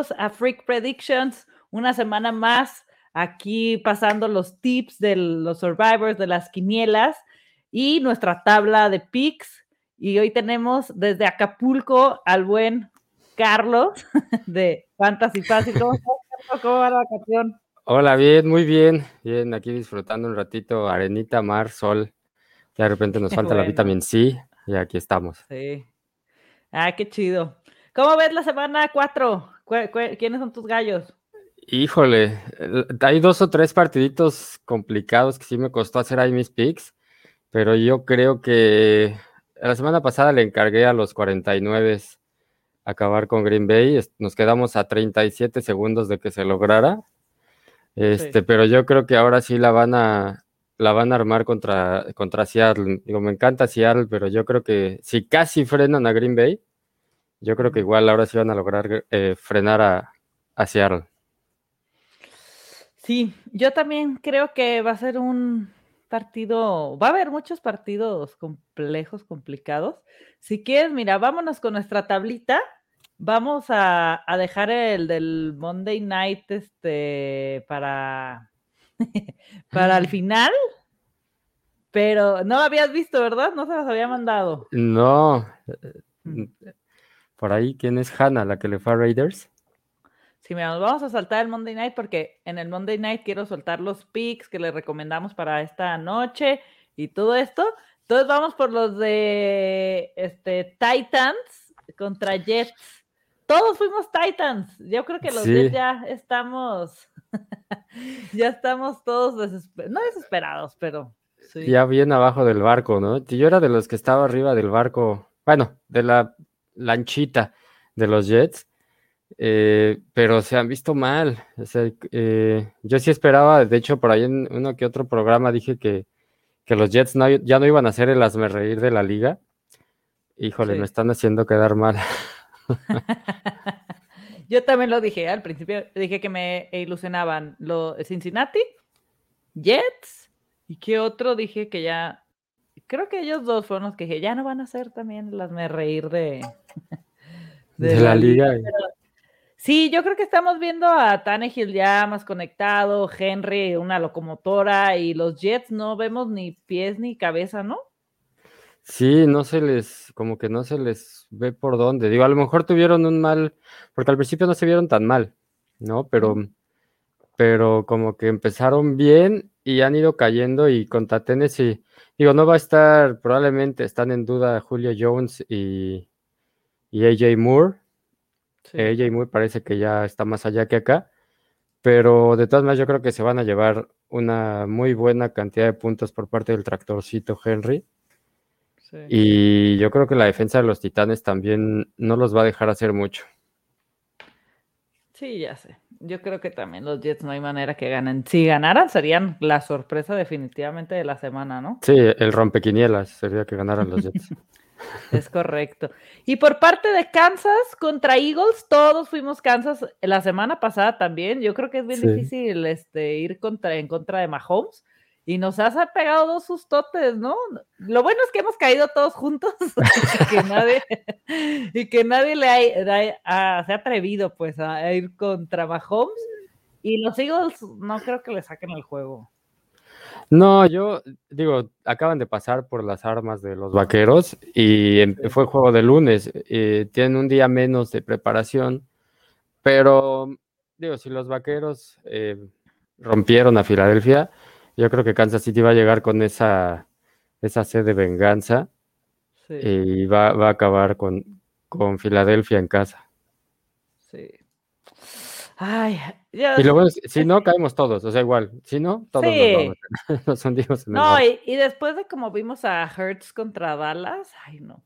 Bienvenidos a Freak Predictions. Una semana más aquí pasando los tips de los survivors, de las quinielas y nuestra tabla de picks. Y hoy tenemos desde Acapulco al buen Carlos de Fantasy Fácil. ¿Cómo estás, ¿Cómo va la vacación? Hola, bien, muy bien. Bien, aquí disfrutando un ratito, arenita, mar, sol. Ya de repente nos falta la vitamina C y aquí estamos. Sí. Ah, qué chido. ¿Cómo ves la semana 4? ¿Quiénes son tus gallos? Híjole, hay dos o tres partiditos complicados que sí me costó hacer ahí mis picks, pero yo creo que la semana pasada le encargué a los 49 acabar con Green Bay. Nos quedamos a 37 segundos de que se lograra. Este, pero yo creo que ahora sí la van a la van a armar contra, contra Seattle. Digo, me encanta Seattle, pero yo creo que si casi frenan a Green Bay, yo creo que igual ahora sí van a lograr eh, frenar a, a Seattle. Sí, yo también creo que va a ser un partido, va a haber muchos partidos complejos, complicados. Si quieres, mira, vámonos con nuestra tablita. Vamos a, a dejar el del Monday Night este, para, para el final. Pero no lo habías visto, ¿verdad? No se las había mandado. No. Por ahí, ¿quién es Hannah, la que le fue a Raiders? Sí, mira, nos vamos a saltar el Monday Night porque en el Monday Night quiero soltar los picks que le recomendamos para esta noche y todo esto. Entonces vamos por los de este, Titans contra Jets. Todos fuimos Titans. Yo creo que los Jets ya estamos, ya estamos todos desesperados, no desesperados, pero ya bien abajo del barco, ¿no? Yo era de los que estaba arriba del barco, bueno, de la lanchita de los Jets, eh, pero se han visto mal. Eh, yo sí esperaba, de hecho, por ahí en uno que otro programa dije que, que los Jets ya no iban a ser el asme reír de la liga. Híjole, me están haciendo quedar mal. yo también lo dije al principio, dije que me ilusionaban los Cincinnati, Jets, y qué otro dije que ya creo que ellos dos fueron los que ya no van a ser también las me reír de, de, la, liga. sí, yo creo que estamos viendo a Tannehill ya más conectado, Henry una locomotora y los Jets no vemos ni pies ni cabeza, ¿no? Sí, no se les, como que no se les ve por dónde. Digo, a lo mejor tuvieron un mal, porque al principio no se vieron tan mal, ¿no? Pero, pero como que empezaron bien y han ido cayendo y contra Tennessee Digo, no va a estar, probablemente están en duda Julio Jones y, AJ Moore. AJ Moore parece que ya está más allá que acá, pero de todas maneras yo creo que se van a llevar una muy buena cantidad de puntos por parte del tractorcito Henry. Y yo creo que la defensa de los Titanes también no los va a dejar hacer mucho. Sí, ya sé. Yo creo que también los Jets no hay manera que ganen. Si ganaran, serían la sorpresa definitivamente de la semana, ¿no? Sí, el rompequinielas sería que ganaran los Jets. es correcto. Y por parte de Kansas contra Eagles, todos fuimos Kansas la semana pasada también. Yo creo que es bien difícil este, ir contra, en contra de Mahomes y nos has pegado dos sustotes, ¿no? Lo bueno es que hemos caído todos juntos y que nadie, y que nadie le ha, se ha atrevido pues a ir contra Mahomes y los Eagles no creo que le saquen el juego. No, yo digo, acaban de pasar por las armas de los vaqueros y fue juego de lunes. Eh, tienen un día menos de preparación, pero digo, si los vaqueros eh, rompieron a Filadelfia, yo creo que Kansas City va a llegar con esa, esa sed de venganza y va, a acabar con, con Filadelfia en casa. Sí. Ay, y luego, si no, caemos todos, o sea, igual, si no, todos nos, hundimos en No, y, y, después de como vimos a Hertz contra Dallas, ay, no.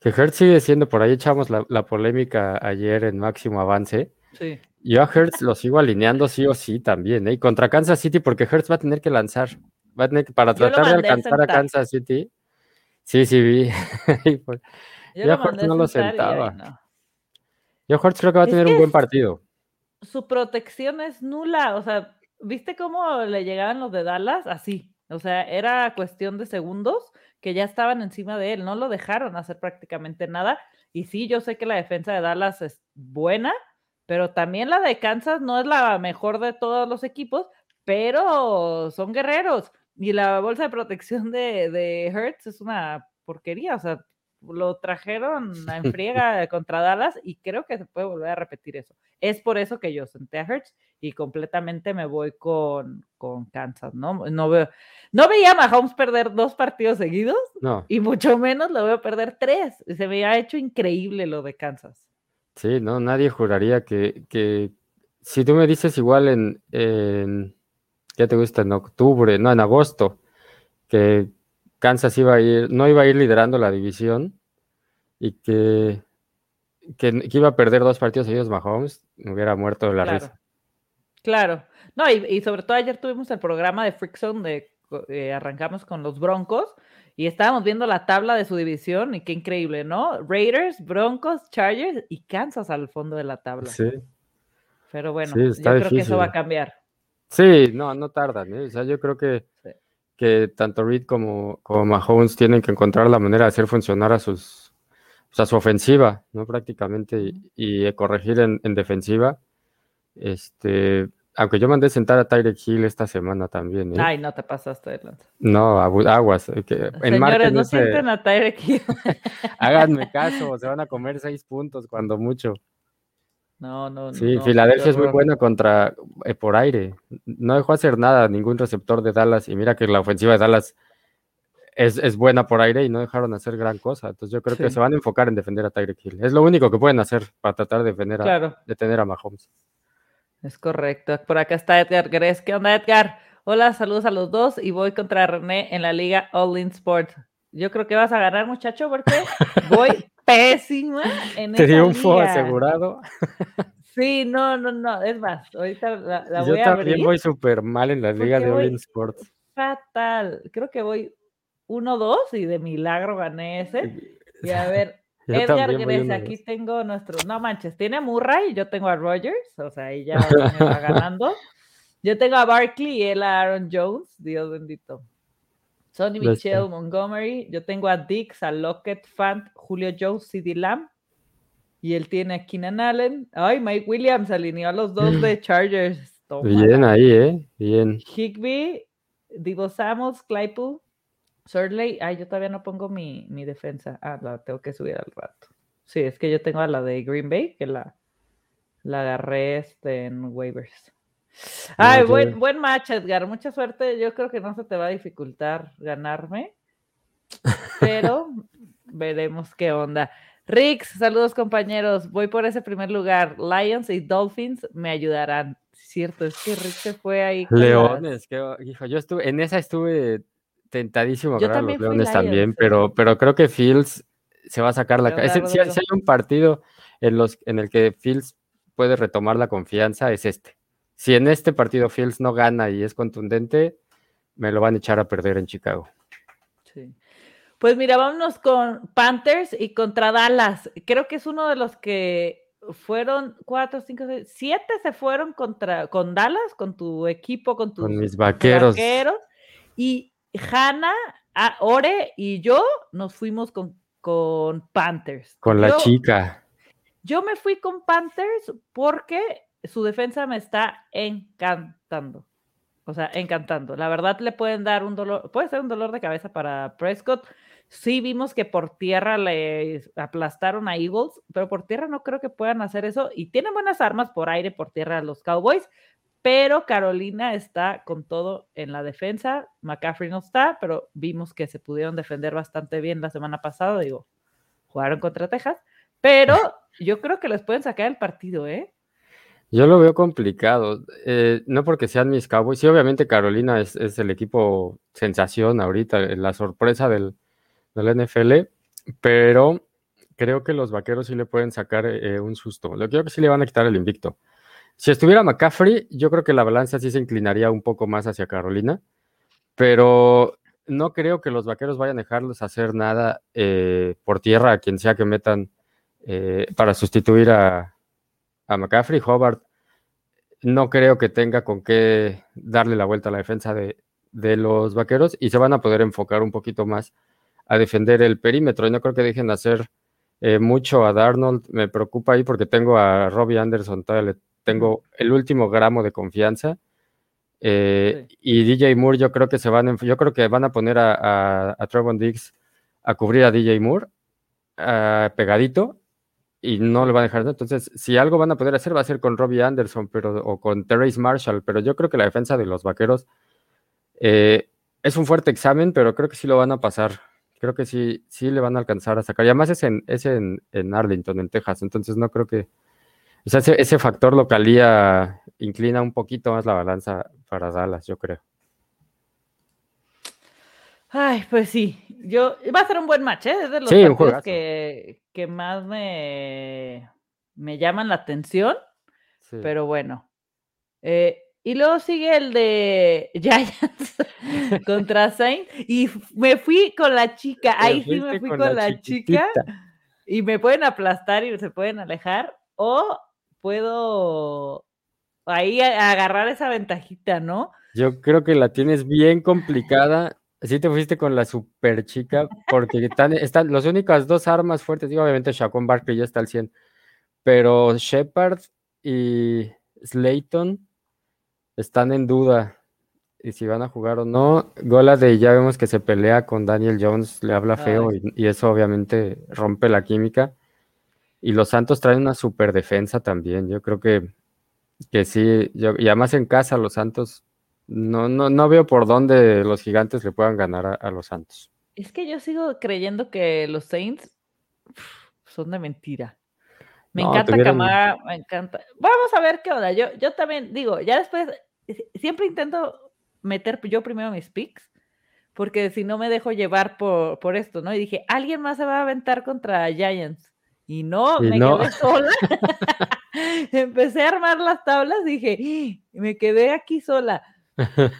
Que Hertz sigue siendo, por ahí echamos la, la polémica ayer en máximo avance. Sí. Yo a Hertz lo sigo alineando sí o sí también, ¿eh? Y contra Kansas City, porque Hertz va a tener que lanzar. Va a tener que, para tratar de alcanzar a, Kansas City. Sí, sí, vi. Yo, a Hertz no lo sentaba. Yo a Hertz creo que va a tener un buen partido. Su protección es nula. O sea, ¿viste cómo le llegaban los de Dallas? Así. O sea, era cuestión de segundos que ya estaban encima de él. No lo dejaron hacer prácticamente nada Y sí, yo sé que la defensa de Dallas es buena, pero también la de Kansas no es la mejor de todos los equipos, pero son guerreros. Y la bolsa de protección de, de Hertz es una porquería, o sea, lo trajeron en friega contra Dallas y creo que se puede volver a repetir eso. Es por eso que yo senté a Hertz y completamente me voy con, con Kansas, ¿no? No, veo, no veía a Mahomes perder dos partidos seguidos no. y mucho menos lo veo perder tres. Se me ha hecho increíble lo de Kansas. Sí, no, nadie juraría que, que si tú me dices igual en, en, ¿qué te gusta? En octubre, no, en agosto, que Kansas iba a ir, no iba a ir liderando la división y que, que, iba a perder dos partidos seguidos Mahomes, me hubiera muerto de la risa. Claro, no, y, sobre todo ayer tuvimos el programa de Frickson de eh, arrancamos con los Broncos y estábamos viendo la tabla de su división y qué increíble, ¿no? Raiders, Broncos, Chargers y Kansas al fondo de la tabla. Sí. Pero bueno, yo creo que eso va a cambiar. Sí, no, no tardan, ¿eh? O sea, yo creo que, que tanto Reed como, como Mahomes tienen que encontrar la manera de hacer funcionar a sus a su ofensiva, ¿no? Prácticamente, y, corregir en, en, defensiva. Este, aunque yo mandé sentar a Tyreek Hill esta semana también. ¿eh? Ay, no te pasaste de No, aguas. Eh, que Señores, no sienten a Tyreek Hill. Háganme caso, se van a comer seis puntos cuando mucho. No, no, no. Sí, Filadelfia es muy buena contra eh, por aire. No dejó hacer nada ningún receptor de Dallas. Y mira que la ofensiva de Dallas es, es buena por aire y no dejaron hacer gran cosa. Entonces yo creo que se van a enfocar en defender a Tyreek Hill. Es lo único que pueden hacer para tratar de defender a, detener a Mahomes. Es correcto. Por acá está Edgar Gres. ¿Qué onda, Edgar? Hola, saludos a los dos y voy contra René en la liga All In Sport. Yo creo que vas a ganar, muchacho, porque voy pésima en Triunfo asegurado. Sí, no, no, no. Es más, ahorita la, voy a abrir. Yo también voy súper mal en la liga de All In Sport. Fatal. Creo que voy 1-2 y de milagro gané ese. Y a ver, Edgar Gres, aquí tengo nuestro, no manches, tiene a Murray, yo tengo a Rogers, o sea, ahí ya va ganando. Yo tengo a Barkley y él a Aaron Jones, Dios bendito. Sonny Michelle Montgomery, yo tengo a Dix, a Lockett, Fant, Julio Jones, CD Lamb. Y él tiene a Keenan Allen. Ay, Mike Williams alineó a los dos de Chargers. Bien ahí, ¿eh? Bien. Higby, Divo Samos, Claypool, Surley, ay, yo todavía no pongo mi, defensa. Ah, la tengo que subir al rato. Sí, es que yo tengo a la de Green Bay, que la, la agarré este, en waivers. Ay, buen, buen match, Edgar. Mucha suerte. Yo creo que no se te va a dificultar ganarme, pero veremos qué onda. Rix, saludos compañeros. Voy por ese primer lugar. Lions y Dolphins me ayudarán. Cierto, es que Rick se fue ahí. Leones, que, hijo, yo estuve, en esa estuve tentadísimo Yo los Leones también, pero, pero creo que Fields se va a sacar la cara. Si, hay un partido en, los, en el que Fields puede retomar la confianza, es este. Si en este partido Fields no gana y es contundente, me lo van a echar a perder en Chicago. Sí. Pues mira, vámonos con Panthers y contra Dallas. Creo que es uno de los que fueron cuatro, cinco, seis, siete se fueron contra con Dallas, con tu equipo, con tus con mis vaqueros. vaqueros. Y Hanna, Ore y yo nos fuimos con, con Panthers. Con la chica. Yo me fui con Panthers porque su defensa me está encantando. O sea, encantando. La verdad le pueden dar un dolor, puede ser un dolor de cabeza para Prescott. Sí vimos que por tierra le aplastaron a Eagles, pero por tierra no creo que puedan hacer eso. Y tienen buenas armas por aire, por tierra los Cowboys pero Carolina está con todo en la defensa. McCaffrey no está, pero vimos que se pudieron defender bastante bien la semana pasada. Digo, jugaron contra Texas, pero yo creo que les pueden sacar el partido, ¿eh? Yo lo veo complicado, eh, no porque sean mis Cowboys, sí, obviamente Carolina es, el equipo sensación ahorita, la sorpresa del, NFL, pero creo que los vaqueros sí le pueden sacar eh, un susto. Lo creo que sí le van a quitar el invicto. Si estuviera McCaffrey, yo creo que la balanza sí se inclinaría un poco más hacia Carolina, pero no creo que los vaqueros vayan a dejarlos hacer nada eh, por tierra a quien sea que metan eh, para sustituir a, McCaffrey. Hobart no creo que tenga con qué darle la vuelta a la defensa de, de, los vaqueros y se van a poder enfocar un poquito más a defender el perímetro. Y no creo que dejen de hacer eh, mucho a Darnold, me preocupa ahí porque tengo a Robbie Anderson, todavía le tengo el último gramo de confianza. Eh, y DJ Moore, yo creo que se van, yo creo que van a poner a, a, Trevon Diggs a cubrir a DJ Moore ah, pegadito y no le van a dejar. Entonces, si algo van a poder hacer, va a ser con Robbie Anderson pero, o con Terrace Marshall, pero yo creo que la defensa de los vaqueros eh, es un fuerte examen, pero creo que sí lo van a pasar. Creo que sí, sí le van a alcanzar a sacar. Y además es en, es en, en Arlington, en Texas, entonces no creo que. O sea, ese, ese factor localía inclina un poquito más la balanza para Dallas, yo creo. Ay, pues sí, yo va a ser un buen match, ¿eh? Es de los sí, que, que, más me, me llaman la atención. Pero bueno. Eh, y luego sigue el de Giants contra Saints. Y me fui con la chica. Ahí sí me fui con, la, chica. Y me pueden aplastar y se pueden alejar. O puedo ahí agarrar esa ventajita, ¿no? Yo creo que la tienes bien complicada. Sí te fuiste con la super chica, porque están, están las únicas dos armas fuertes, digo, obviamente Shaquon Barkley ya está al 100, pero Shepard y Slayton están en duda y si van a jugar o no. Gola de ya vemos que se pelea con Daniel Jones, le habla feo y, y, eso obviamente rompe la química. Y los Santos traen una super defensa también. Yo creo que que sí, yo, y además en casa los Santos, no, no, no veo por dónde los gigantes le puedan ganar a, los Santos. Es que yo sigo creyendo que los Saints son de mentira. Me encanta Camara, me encanta. Vamos a ver qué onda. Yo, yo también digo, ya después, siempre intento meter yo primero mis picks, porque si no me dejo llevar por, por esto, ¿no? Y dije, alguien más se va a aventar contra Giants. Y no, me quedé sola. Empecé a armar las tablas, dije, y me quedé aquí sola.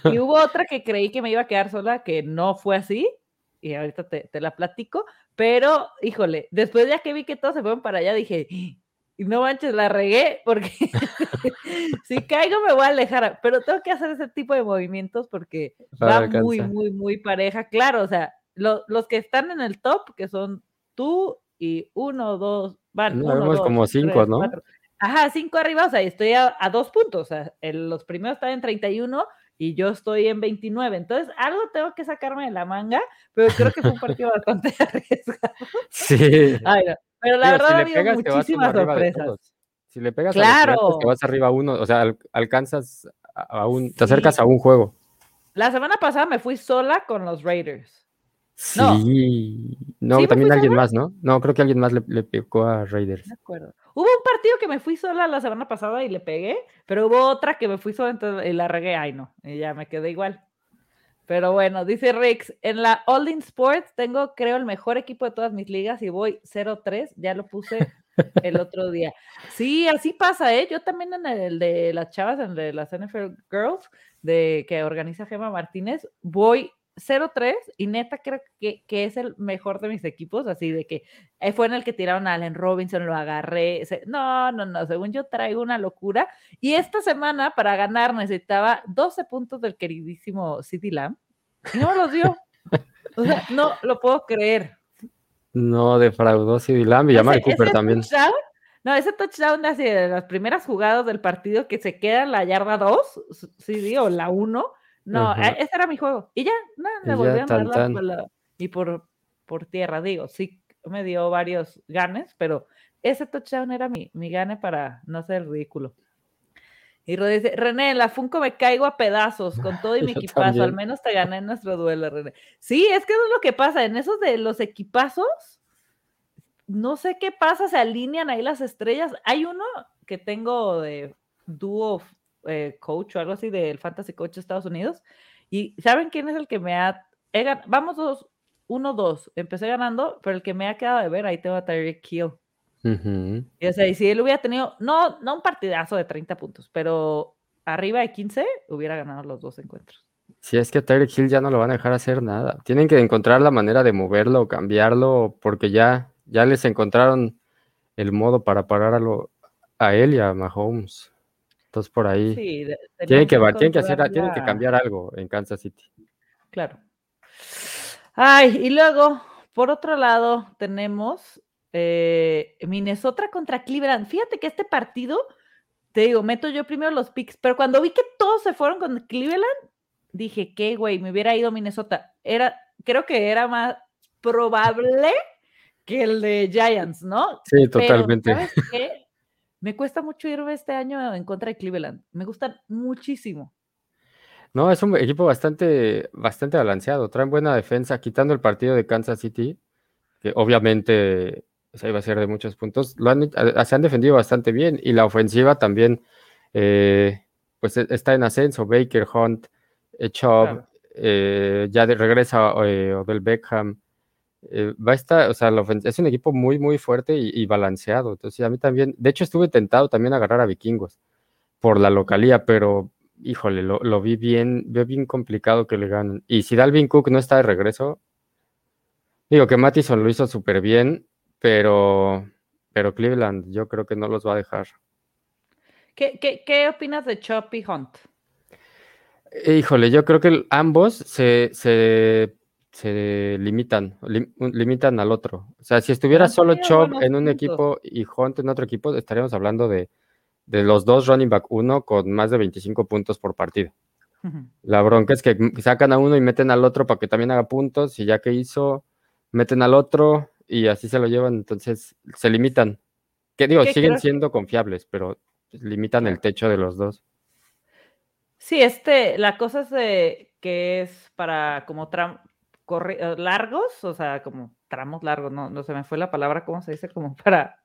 Y hubo otra que creí que me iba a quedar sola, que no fue así, y ahorita te, la platico, pero híjole, después ya que vi que todos se fueron para allá, dije, y no manches, la regué, porque si caigo me voy a alejar, pero tengo que hacer ese tipo de movimientos porque va muy, muy, muy pareja. Claro, o sea, los que están en el top, que son tú y uno, dos, van. No, uno, como cinco, ¿no? Ajá, cinco arriba, o sea, estoy a, dos puntos. O sea, los primeros están en 31 y yo estoy en 29. Entonces, algo tengo que sacarme de la manga, pero creo que fue un partido bastante arriesgado. Sí. pero la verdad ha habido muchísimas sorpresas. Si le pegas claro. a los te vas arriba a uno, o sea, alcanzas a un, te acercas a un juego. La semana pasada me fui sola con los Raiders. Sí. No, también alguien más, ¿no? No, creo que alguien más le, le pegó a Raiders. De acuerdo. Hubo un partido que me fui sola la semana pasada y le pegué, pero hubo otra que me fui sola entonces, y la regué. Ay, no, y ya me quedé igual. Pero bueno, dice Rix, en la All In Sports tengo, creo, el mejor equipo de todas mis ligas y voy 0-3, ya lo puse el otro día. Sí, así pasa, ¿eh? Yo también en el de las chavas, en el de las NFL Girls, de que organiza Gema Martínez, voy 0-3 y neta creo que, es el mejor de mis equipos, así de que eh, fue en el que tiraron a Allen Robinson, lo agarré. no, no, no, según yo traigo una locura. Y esta semana para ganar necesitaba 12 puntos del queridísimo City Lamb y no me los dio. o sea, no lo puedo creer. No, defraudó City Lamb y a Cooper también. no, ese touchdown así de las primeras jugadas del partido que se queda en la yarda 2, sí, digo, la 1 no, e, ese era mi juego. Y ya, no, me volví a mandar y por, por tierra, digo, sí me dio varios ganes, pero ese touchdown era mi, mi gane para no ser ridículo. Y dice, René, en la Funko me caigo a pedazos con todo y mi equipazo. Al menos te gané en nuestro duelo, René. Sí, es que eso es lo que pasa. En esos de los equipazos, no sé qué pasa, se alinean ahí las estrellas. Hay uno que tengo de dúo eh, coach o algo así del Fantasy Coach de Estados Unidos. Y ¿saben quién es el que me ha... vamos dos, uno, dos. Empecé ganando, pero el que me ha quedado de ver, ahí tengo a Tyreek Kill. Y o sea, y si él hubiera tenido, no, no un partidazo de 30 puntos, pero arriba de 15, hubiera ganado los dos encuentros. Si es que a Tyreek Hill ya no lo van a dejar hacer nada. Tienen que encontrar la manera de moverlo o cambiarlo, porque ya, ya les encontraron el modo para parar a, lo, a él y a Mahomes por ahí tienen, que, que hacer, tienen que cambiar algo en Kansas City. Claro. Ay, y luego, por otro lado, tenemos eh, Minnesota contra Cleveland. Fíjate que este partido, te digo, meto yo primero los picks, pero cuando vi que todos se fueron con Cleveland, dije, ¿qué, güey? Me hubiera ido a Minnesota. Era, creo que era más probable que el de Giants, ¿no? Sí, totalmente. Me cuesta mucho irme este año en contra de Cleveland. Me gustan muchísimo. No, es un equipo bastante, bastante balanceado. Traen buena defensa, quitando el partido de Kansas City, que obviamente se iba a ser de muchos puntos. Lo han, se han defendido bastante bien y la ofensiva también, eh, pues e, está en ascenso. Baker, Hunt, eh, Chubb, eh, ya de, regresa Odell Beckham. Va a estar, o sea, es un equipo muy, muy fuerte y, balanceado. Entonces, a mí también, de hecho, estuve tentado también a agarrar a vikingos por la localía, pero híjole, lo, vi bien, veo bien complicado que le ganen. Y si Dalvin Cook no está de regreso, digo que Mattison lo hizo súper bien, pero, pero Cleveland yo creo que no los va a dejar. ¿Qué, qué, opinas de Chop y Hunt? Híjole, yo creo que ambos se, se, se limitan, limitan al otro. O sea, si estuviera solo Chop en un equipo y Hunt en otro equipo, estaríamos hablando de de los dos running back uno con más de 25 puntos por partido. La bronca es que sacan a uno y meten al otro para que también haga puntos y ya que hizo, meten al otro y así se lo llevan, entonces se limitan. Que digo, siguen siendo confiables, pero limitan el techo de los dos. Sí, este, la cosa es de que es para como tram, eh, largos, o sea, como tramos largos, no, no se me fue la palabra, ¿cómo se dice? Como para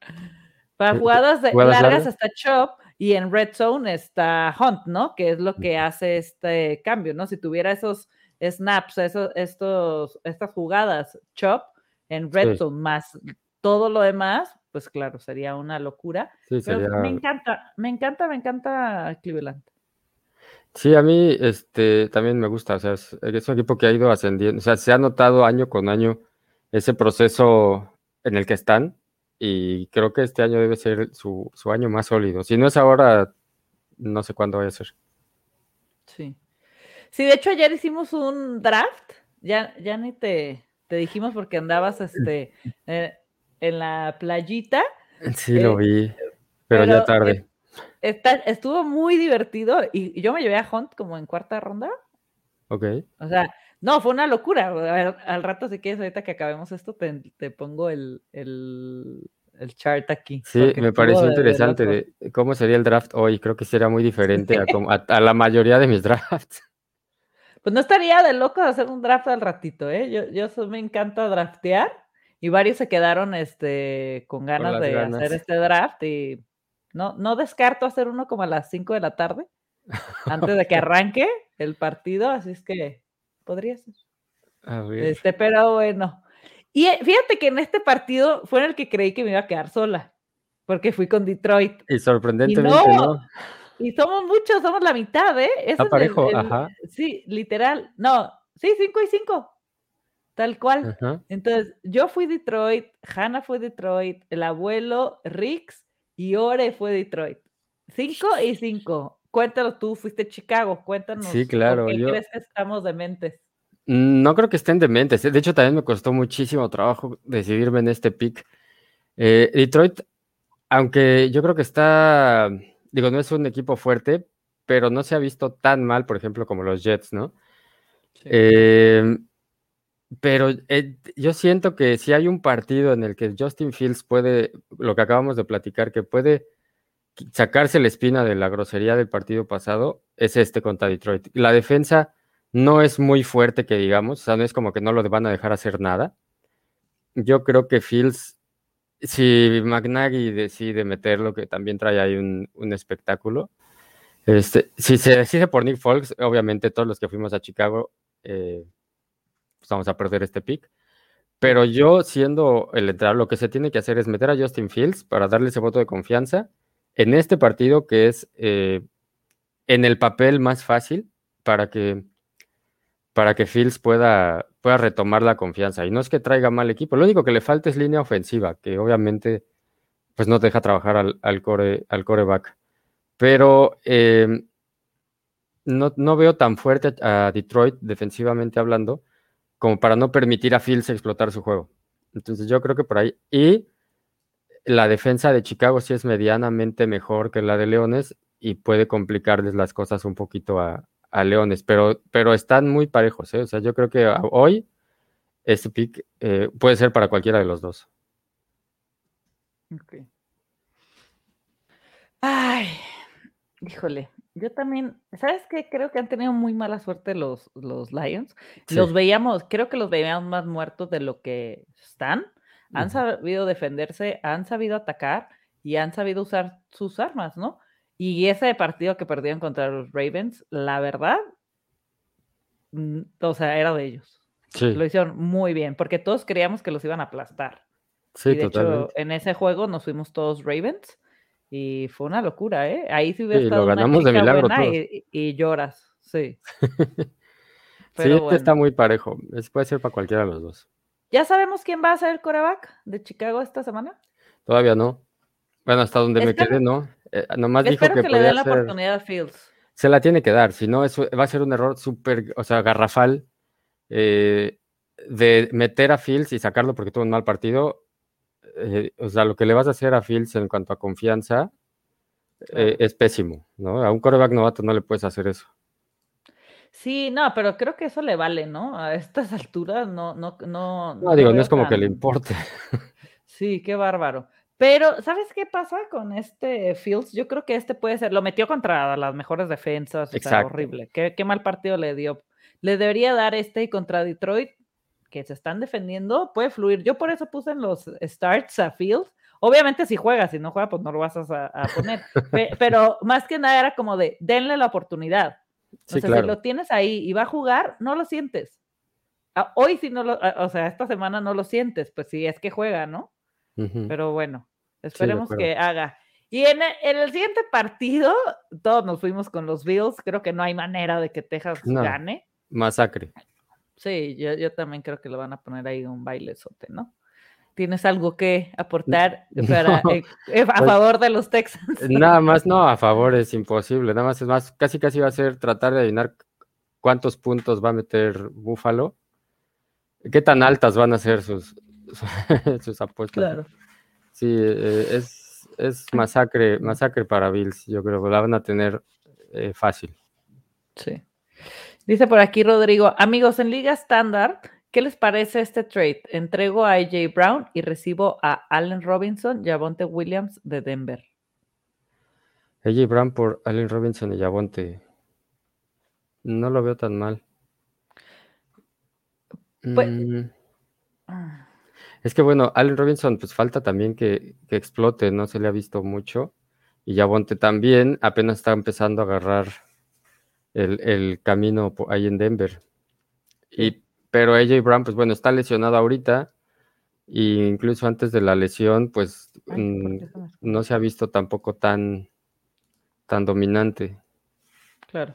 para jugadas, de, largas, está Chop y en Red Zone está Hunt, ¿no? Que es lo que hace este cambio, ¿no? Si tuviera esos snaps, esos, estos, estas jugadas Chop en Red Zone más todo lo demás, pues claro, sería una locura. Pero me encanta, me encanta, me encanta Cleveland. Sí, a mí este, también me gusta, o sea, es, es, un equipo que ha ido ascendiendo, o sea, se ha notado año con año ese proceso en el que están, y creo que este año debe ser su, año más sólido. Si no es ahora, no sé cuándo vaya a ser. Sí. Sí, de hecho ayer hicimos un draft, ya, ya ni te, te dijimos porque andabas este, eh, en la playita. Sí, lo eh, vi, pero, ya tarde. Estuvo muy divertido y, yo me llevé a Hunt como en cuarta ronda. Ok. O sea, no, fue una locura. al rato, si quieres, ahorita que acabemos esto, te, pongo el, el, chart aquí. Sí, me pareció interesante de, cómo sería el draft hoy. Creo que sería muy diferente a, la mayoría de mis drafts. Pues no estaría de loco de hacer un draft al ratito, ¿eh? Yo, yo me encanta draftear y varios se quedaron este, con ganas de hacer este draft y no, no descarto hacer uno como a las 5 de la tarde, antes de que arranque el partido, así es que podría ser. Este, pero bueno. Y eh, fíjate que en este partido fue en el que creí que me iba a quedar sola, porque fui con Detroit. Y sorprendentemente no. Y somos muchos, somos la mitad, ¿eh? Está parejo, ajá. Sí, literal. No, sí, cinco y cinco. Tal cual. Entonces, yo fui Detroit, Hannah fue Detroit, el abuelo Rix y Ore fue Detroit. Cinco y cinco. Cuéntanos tú, fuiste a Chicago, cuéntanos. Sí, claro. ¿Por qué crees que estamos dementes? No creo que estén dementes. De hecho, también me costó muchísimo trabajo decidirme en este pick. Eh, Detroit, aunque yo creo que está, digo, no es un equipo fuerte, pero no se ha visto tan mal, por ejemplo, como los Jets, ¿no? Em, pero eh, yo siento que si hay un partido en el que Justin Fields puede, lo que acabamos de platicar, que puede sacarse la espina de la grosería del partido pasado es este contra Detroit. La defensa no es muy fuerte que digamos, o sea, no es como que no lo van a dejar hacer nada. Yo creo que Fields, si McNaghy decide meterlo, que también trae ahí un, espectáculo, este, si se decide por Nick Folks, obviamente todos los que fuimos a Chicago eh, pues vamos a perder este pick. Pero yo, siendo el entrenador, lo que se tiene que hacer es meter a Justin Fields para darle ese voto de confianza en este partido que es eh, en el papel más fácil para que, para que Fields pueda, pueda retomar la confianza. Y no es que traiga mal equipo, lo único que le falta es línea ofensiva, que obviamente pues no deja trabajar al, core, al coreback. Pero eh, no, no, veo tan fuerte a Detroit defensivamente hablando como para no permitir a Fields explotar su juego. Entonces yo creo que por ahí. Y la defensa de Chicago sí es medianamente mejor que la de Leones y puede complicarles las cosas un poquito a, Leones, pero, pero están muy parejos, ¿eh? O sea, yo creo que hoy este pick eh, puede ser para cualquiera de los dos. Ok. Ay, híjole, yo también, ¿sabes qué? Creo que han tenido muy mala suerte los, los Lions. Los veíamos, creo que los veíamos más muertos de lo que están. Han sabido defenderse, han sabido atacar y han sabido usar sus armas, ¿no? Y ese partido que perdieron contra los Ravens, la verdad, o sea, era de ellos. Sí. Lo hicieron muy bien, porque todos creíamos que los iban a aplastar. Sí, y de hecho, en ese juego nos fuimos todos Ravens y fue una locura, ¿eh? Ahí sí hubiera estado lo ganamos de milagro y, lloras, sí. sí, este está muy parejo. puede ser para cualquiera de los dos. ¿Ya sabemos quién va a ser el coreback de Chicago esta semana? Todavía no. Bueno, hasta donde me quedé, no. Eh, nomás dijo que, que le den la oportunidad a Fields. Se la tiene que dar, si no, eso va a ser un error súper, o sea, garrafal eh, de meter a Fields y sacarlo porque tuvo un mal partido. Eh, o sea, lo que le vas a hacer a Fields en cuanto a confianza es pésimo, ¿no? A un coreback novato no le puedes hacer eso. Sí, no, pero creo que eso le vale, ¿no? A estas alturas no, no, no. No, digo, no es como que le importe. Sí, qué bárbaro. Pero, ¿sabes qué pasa con este Fields? Yo creo que este puede ser, lo metió contra las mejores defensas, o sea, horrible. Qué, mal partido le dio. Le debería dar este y contra Detroit, que se están defendiendo, puede fluir. Yo por eso puse en los starts a Fields. Obviamente si juega, si no juega, pues no lo vas a, poner. pero más que nada era como de, denle la oportunidad. O sea, si lo tienes ahí y va a jugar, no lo sientes. Ah, hoy sí no lo, ah, o sea, esta semana no lo sientes, pues si es que juega, ¿no? Pero bueno, Esperemos que haga. Y en el, siguiente partido, todos nos fuimos con los Bills. Creo que no hay manera de que Texas gane. Masacre. Sí, yo, también creo que le van a poner ahí un bailezote, ¿no? ¿Tienes algo que aportar para, eh, eh, a pues favor de los Texans? Nada más, no, a favor es imposible. Nada más es más, casi casi va a ser tratar de adivinar cuántos puntos va a meter Búfalo. ¿Qué tan altas van a ser sus, sus apuestas? Claro. Sí, eh, es, es, masacre, masacre para Bills, yo creo que la van a tener fácil. Sí. Dice por aquí Rodrigo, amigos, en Liga Estándar, ¿qué les parece este trade? Entrego a AJ Brown y recibo a Allen Robinson y Williams de Denver. AJ Brown por Allen Robinson y Yabonte. No lo veo tan mal. Pues, mm. Es que bueno, Allen Robinson, pues falta también que, explote, no se le ha visto mucho. Y Yabonte también apenas está empezando a agarrar el, camino ahí en Denver. Y, pero AJ Brown, pues bueno, está lesionado ahorita. E incluso antes de la lesión, pues mm, no se ha visto tampoco tan, tan dominante. Claro.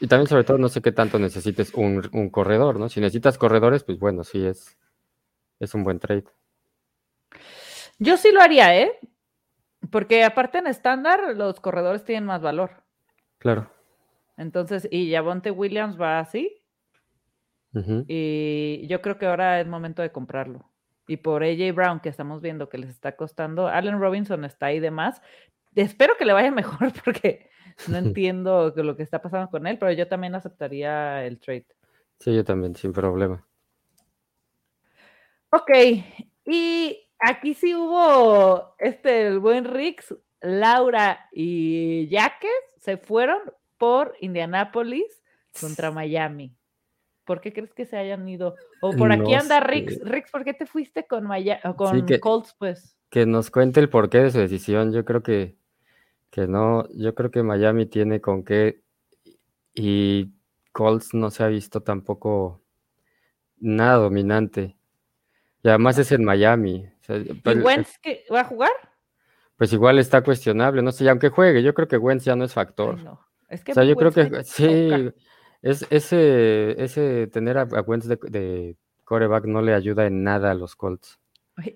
Y también, sobre todo, no sé qué tanto necesites un, un corredor, ¿no? Si necesitas corredores, pues bueno, sí es, es un buen trade. Yo sí lo haría, ¿eh? Porque aparte en estándar los corredores tienen más valor. Claro. Entonces, y Yavonte Williams va así. Y yo creo que ahora es momento de comprarlo. Y por AJ Brown, que estamos viendo que les está costando, Allen Robinson está ahí de más. Espero que le vaya mejor porque no entiendo lo que está pasando con él, pero yo también aceptaría el trade. Sí, yo también, sin problema. Ok, y aquí sí hubo este el buen Rix, Laura y Jaques se fueron por Indianápolis contra Miami. ¿Por qué crees que se hayan ido? O por aquí anda Rix. Rix, ¿por qué te fuiste con, con Colts, pues? Que nos cuente el porqué de su decisión. Yo creo que, que no, yo creo que Miami tiene con qué y Colts no se ha visto tampoco nada dominante. Y además es en Miami. ¿Y pues, Wentz que va a jugar? Pues igual está cuestionable, no sé, y aunque juegue, yo creo que Wentz ya no es factor. Es que o sea, yo creo que sí, es, ese, ese tener a, Wentz de, coreback no le ayuda en nada a los Colts.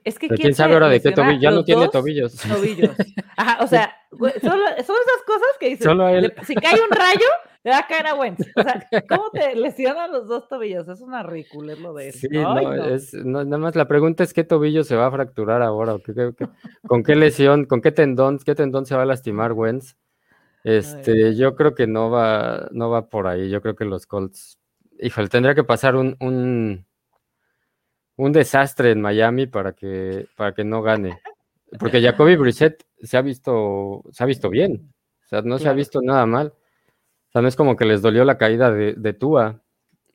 Es que quién, sabe ahora de qué tobillo, ya no tiene tobillos. Tobillos. Ajá, o sea, son, esas cosas que dicen, Solo él. si cae un rayo, le va a caer a Wentz. O sea, ¿cómo te lesionan los dos tobillos? Es una ridícula lo de eso. Sí, no, Es, nada más la pregunta es qué tobillo se va a fracturar ahora, o con qué lesión, con qué tendón, qué tendón se va a lastimar Wentz. Este, yo creo que no va, no va por ahí. Yo creo que los Colts, híjole, tendría que pasar un, un, un desastre en Miami para que, para que no gane. Porque Jacoby Brissett se ha visto, se ha visto bien. O sea, no se ha visto nada mal. O sea, no es como que les dolió la caída de, de Tua.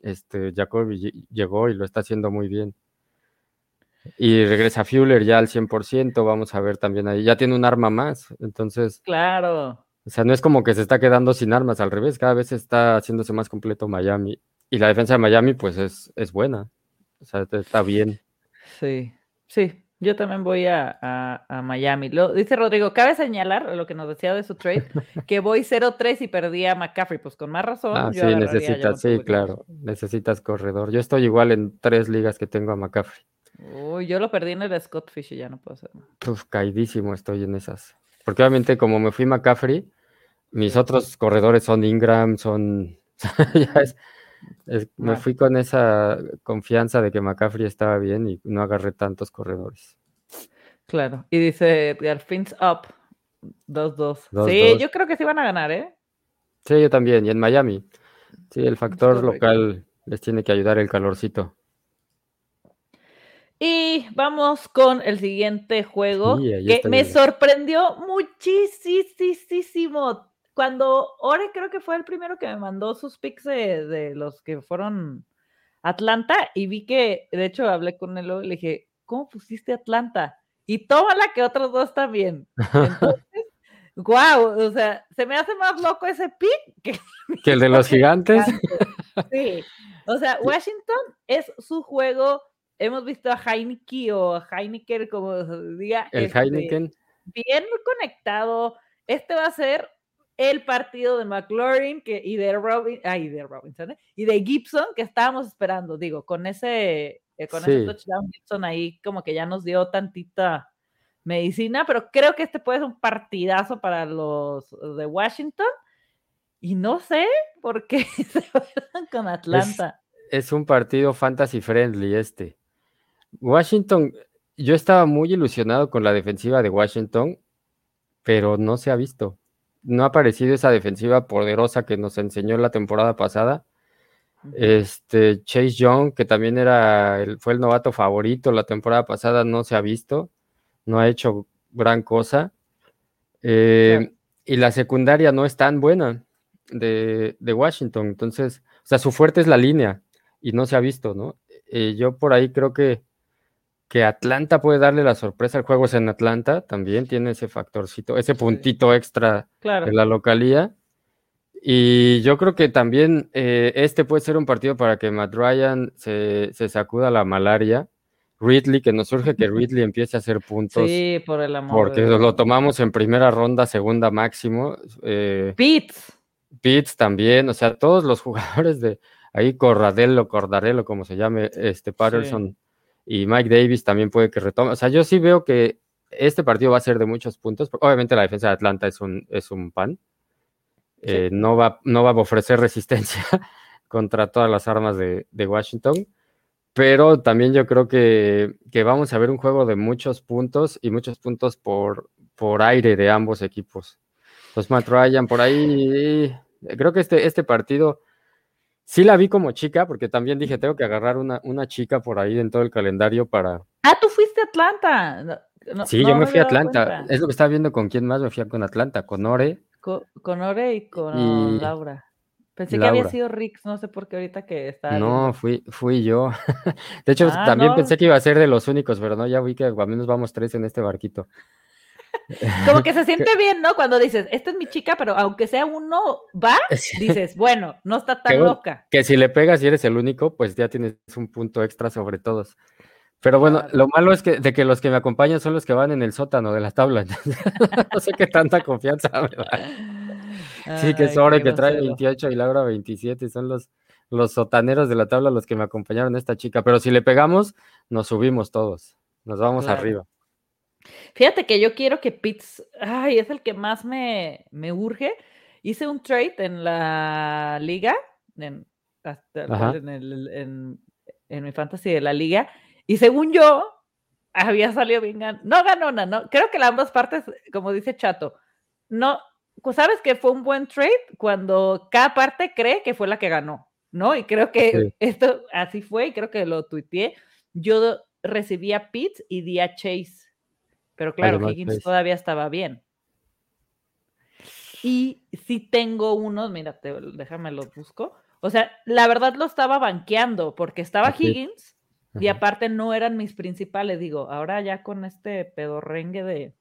Este, Jacoby llegó y lo está haciendo muy bien. Y regresa Fuller ya al 100%, vamos a ver también ahí. Ya tiene un arma más, entonces. Claro. O sea, no es como que se está quedando sin armas, al revés, cada vez está haciéndose más completo Miami. Y la defensa de Miami, pues es, es buena. O sea, está bien. Sí, sí. Yo también voy a, a, Miami. Lo, dice Rodrigo, cabe señalar lo que nos decía de su trade, que voy 0-3 y perdí a McCaffrey. Pues con más razón. Ah, sí, necesitas, sí, claro. Necesitas corredor. Yo estoy igual en tres ligas que tengo a McCaffrey. Uy, yo lo perdí en el Scott Fish y ya no puedo hacer Pues caidísimo estoy en esas. Porque obviamente como me fui McCaffrey, mis otros corredores son Ingram, son... me fui con esa confianza de que McCaffrey estaba bien y no agarré tantos corredores. Claro, y dice Fins up 2-2. Sí, yo creo que sí van a ganar, ¿eh? Sí, yo también, y en Miami. Sí, el factor local les tiene que ayudar el calorcito. Y vamos con el siguiente juego que me sorprendió muchísimo. Cuando Ore creo que fue el primero que me mandó sus pics de, los que fueron Atlanta y vi que, de hecho, hablé con él y le dije, ¿cómo pusiste Atlanta? Y tómala que otros dos también. Entonces, wow, o sea, se me hace más loco ese pick que, que el de los gigantes. Sí, o sea, Washington es su juego hemos visto a Heineken o a Heineken, como diga. El este, Heineken. Bien conectado. Este va a ser el partido de McLaurin que, y, de Robin, ay, de Robinson ¿eh? y de Gibson que estábamos esperando. Digo, con ese, eh, con ese touchdown Gibson ahí como que ya nos dio tantita medicina, pero creo que este puede ser un partidazo para los de Washington. Y no sé por qué se van con Atlanta. es un partido fantasy friendly este. Washington, yo estaba muy ilusionado con la defensiva de Washington, pero no se ha visto. No ha aparecido esa defensiva poderosa que nos enseñó la temporada pasada. Este Chase Young, que también era el, fue el novato favorito la temporada pasada, no se ha visto, no ha hecho gran cosa. Eh, y la secundaria no es tan buena de, Washington. Entonces, o sea, su fuerte es la línea y no se ha visto, ¿no? Eh, yo por ahí creo que que Atlanta puede darle la sorpresa al juego es en Atlanta, también tiene ese factorcito, ese puntito extra de la localía. Y yo creo que también eh, este puede ser un partido para que Matt Ryan se, sacuda la malaria. Ridley, que nos surge que Ridley empiece a hacer puntos. Sí, por el amor. Porque lo tomamos en primera ronda, segunda máximo. Eh, Pitts. Pitts también, o sea, todos los jugadores de ahí, Corradello, Cordarello, como se llame, este Patterson y Mike Davis también puede que retome. O sea, yo sí veo que este partido va a ser de muchos puntos. Obviamente la defensa de Atlanta es un, es un pan. Eh, no, va, no va a ofrecer resistencia contra todas las armas de, Washington. Pero también yo creo que, vamos a ver un juego de muchos puntos y muchos puntos por, por aire de ambos equipos. Los Matt Ryan por ahí. Creo que este, este partido Sí la vi como chica, porque también dije, tengo que agarrar una, una chica por ahí en todo el calendario para... Ah, tú fuiste a Atlanta. sí, yo me fui a Atlanta. Es lo que estaba viendo con quién más me fui con Atlanta, con Ore. Con, Ore y con Laura. Pensé que había sido Rix, no sé por qué ahorita que está. No, fui, fui yo. de hecho, ah, también pensé que iba a ser de los únicos, pero no, ya vi que al menos vamos tres en este barquito. Como que se siente bien, ¿no? Cuando dices, esta es mi chica, pero aunque sea uno, va, dices, bueno, no está tan loca. Que si le pegas y eres el único, pues ya tienes un punto extra sobre todos. Pero bueno, lo malo es que de que los que me acompañan son los que van en el sótano de la tabla. no sé qué tanta confianza Sí, que sobre que trae 28 y Laura 27, son los, los sotaneros de la tabla los que me acompañaron esta chica. Pero si le pegamos, nos subimos todos. Nos vamos arriba. Fíjate que yo quiero que Pitts, ay, es el que más me, me urge. Hice un trade en la liga, en, en, en, mi fantasy de la liga, y según yo, había salido bien No ganó nada, no. Creo que las ambas partes, como dice Chato, no, pues sabes que fue un buen trade cuando cada parte cree que fue la que ganó, ¿no? Y creo que esto así fue, y creo que lo tuiteé. Yo recibí a Pitts y di a Chase. Pero claro, Higgins todavía estaba bien. Y si tengo unos, mira, déjame los busco. O sea, la verdad lo estaba banqueando porque estaba Higgins y aparte no eran mis principales. Digo, ahora ya con este pedorrengue de,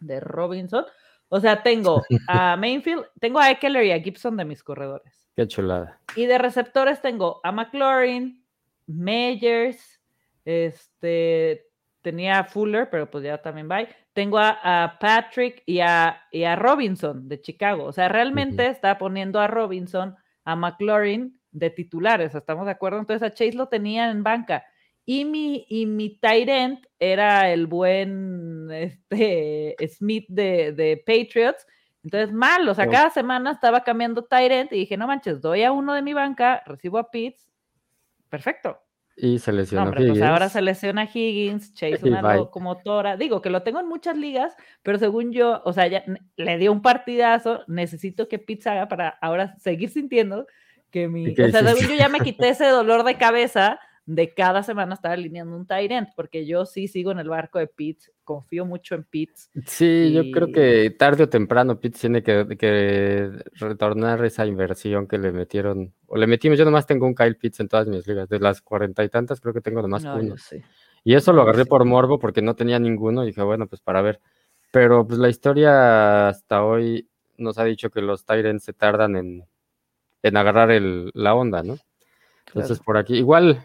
de Robinson. O sea, tengo a Mainfield, tengo a Eckler y a Gibson de mis corredores. Qué chulada. Y de receptores tengo a McLaurin, Meyers, este, tenía Fuller, pero pues ya también va. Tengo a, Patrick y a, a, Robinson de Chicago. O sea, realmente está poniendo a Robinson, a McLaurin de titulares, ¿estamos de acuerdo? Entonces a Chase lo tenía en banca. Y mi, y mi tight era el buen este, Smith de, de Patriots. Entonces, mal, o sea, cada semana estaba cambiando tight y dije, no manches, doy a uno de mi banca, recibo a Pitts, perfecto. Y se lesionó Pues ahora se lesiona Higgins, Chase una locomotora. Digo que lo tengo en muchas ligas, pero según yo, o sea, ya le dio un partidazo. Necesito que Pitts haga para ahora seguir sintiendo que mi. O sea, según yo ya me quité ese dolor de cabeza de cada semana estar alineando un Tyrant, porque yo sí sigo en el barco de Pitts, confío mucho en Pitts. Sí, yo creo que tarde o temprano Pitts tiene que, retornar esa inversión que le metieron, o le metimos, yo nomás tengo un Kyle Pitts en todas mis ligas, de las cuarenta y tantas creo que tengo nomás uno. Y eso lo agarré por morbo porque no tenía ninguno y dije, bueno, pues para ver. Pero pues la historia hasta hoy nos ha dicho que los Tyrants se tardan en, en agarrar el, la onda, ¿no? Entonces por aquí, igual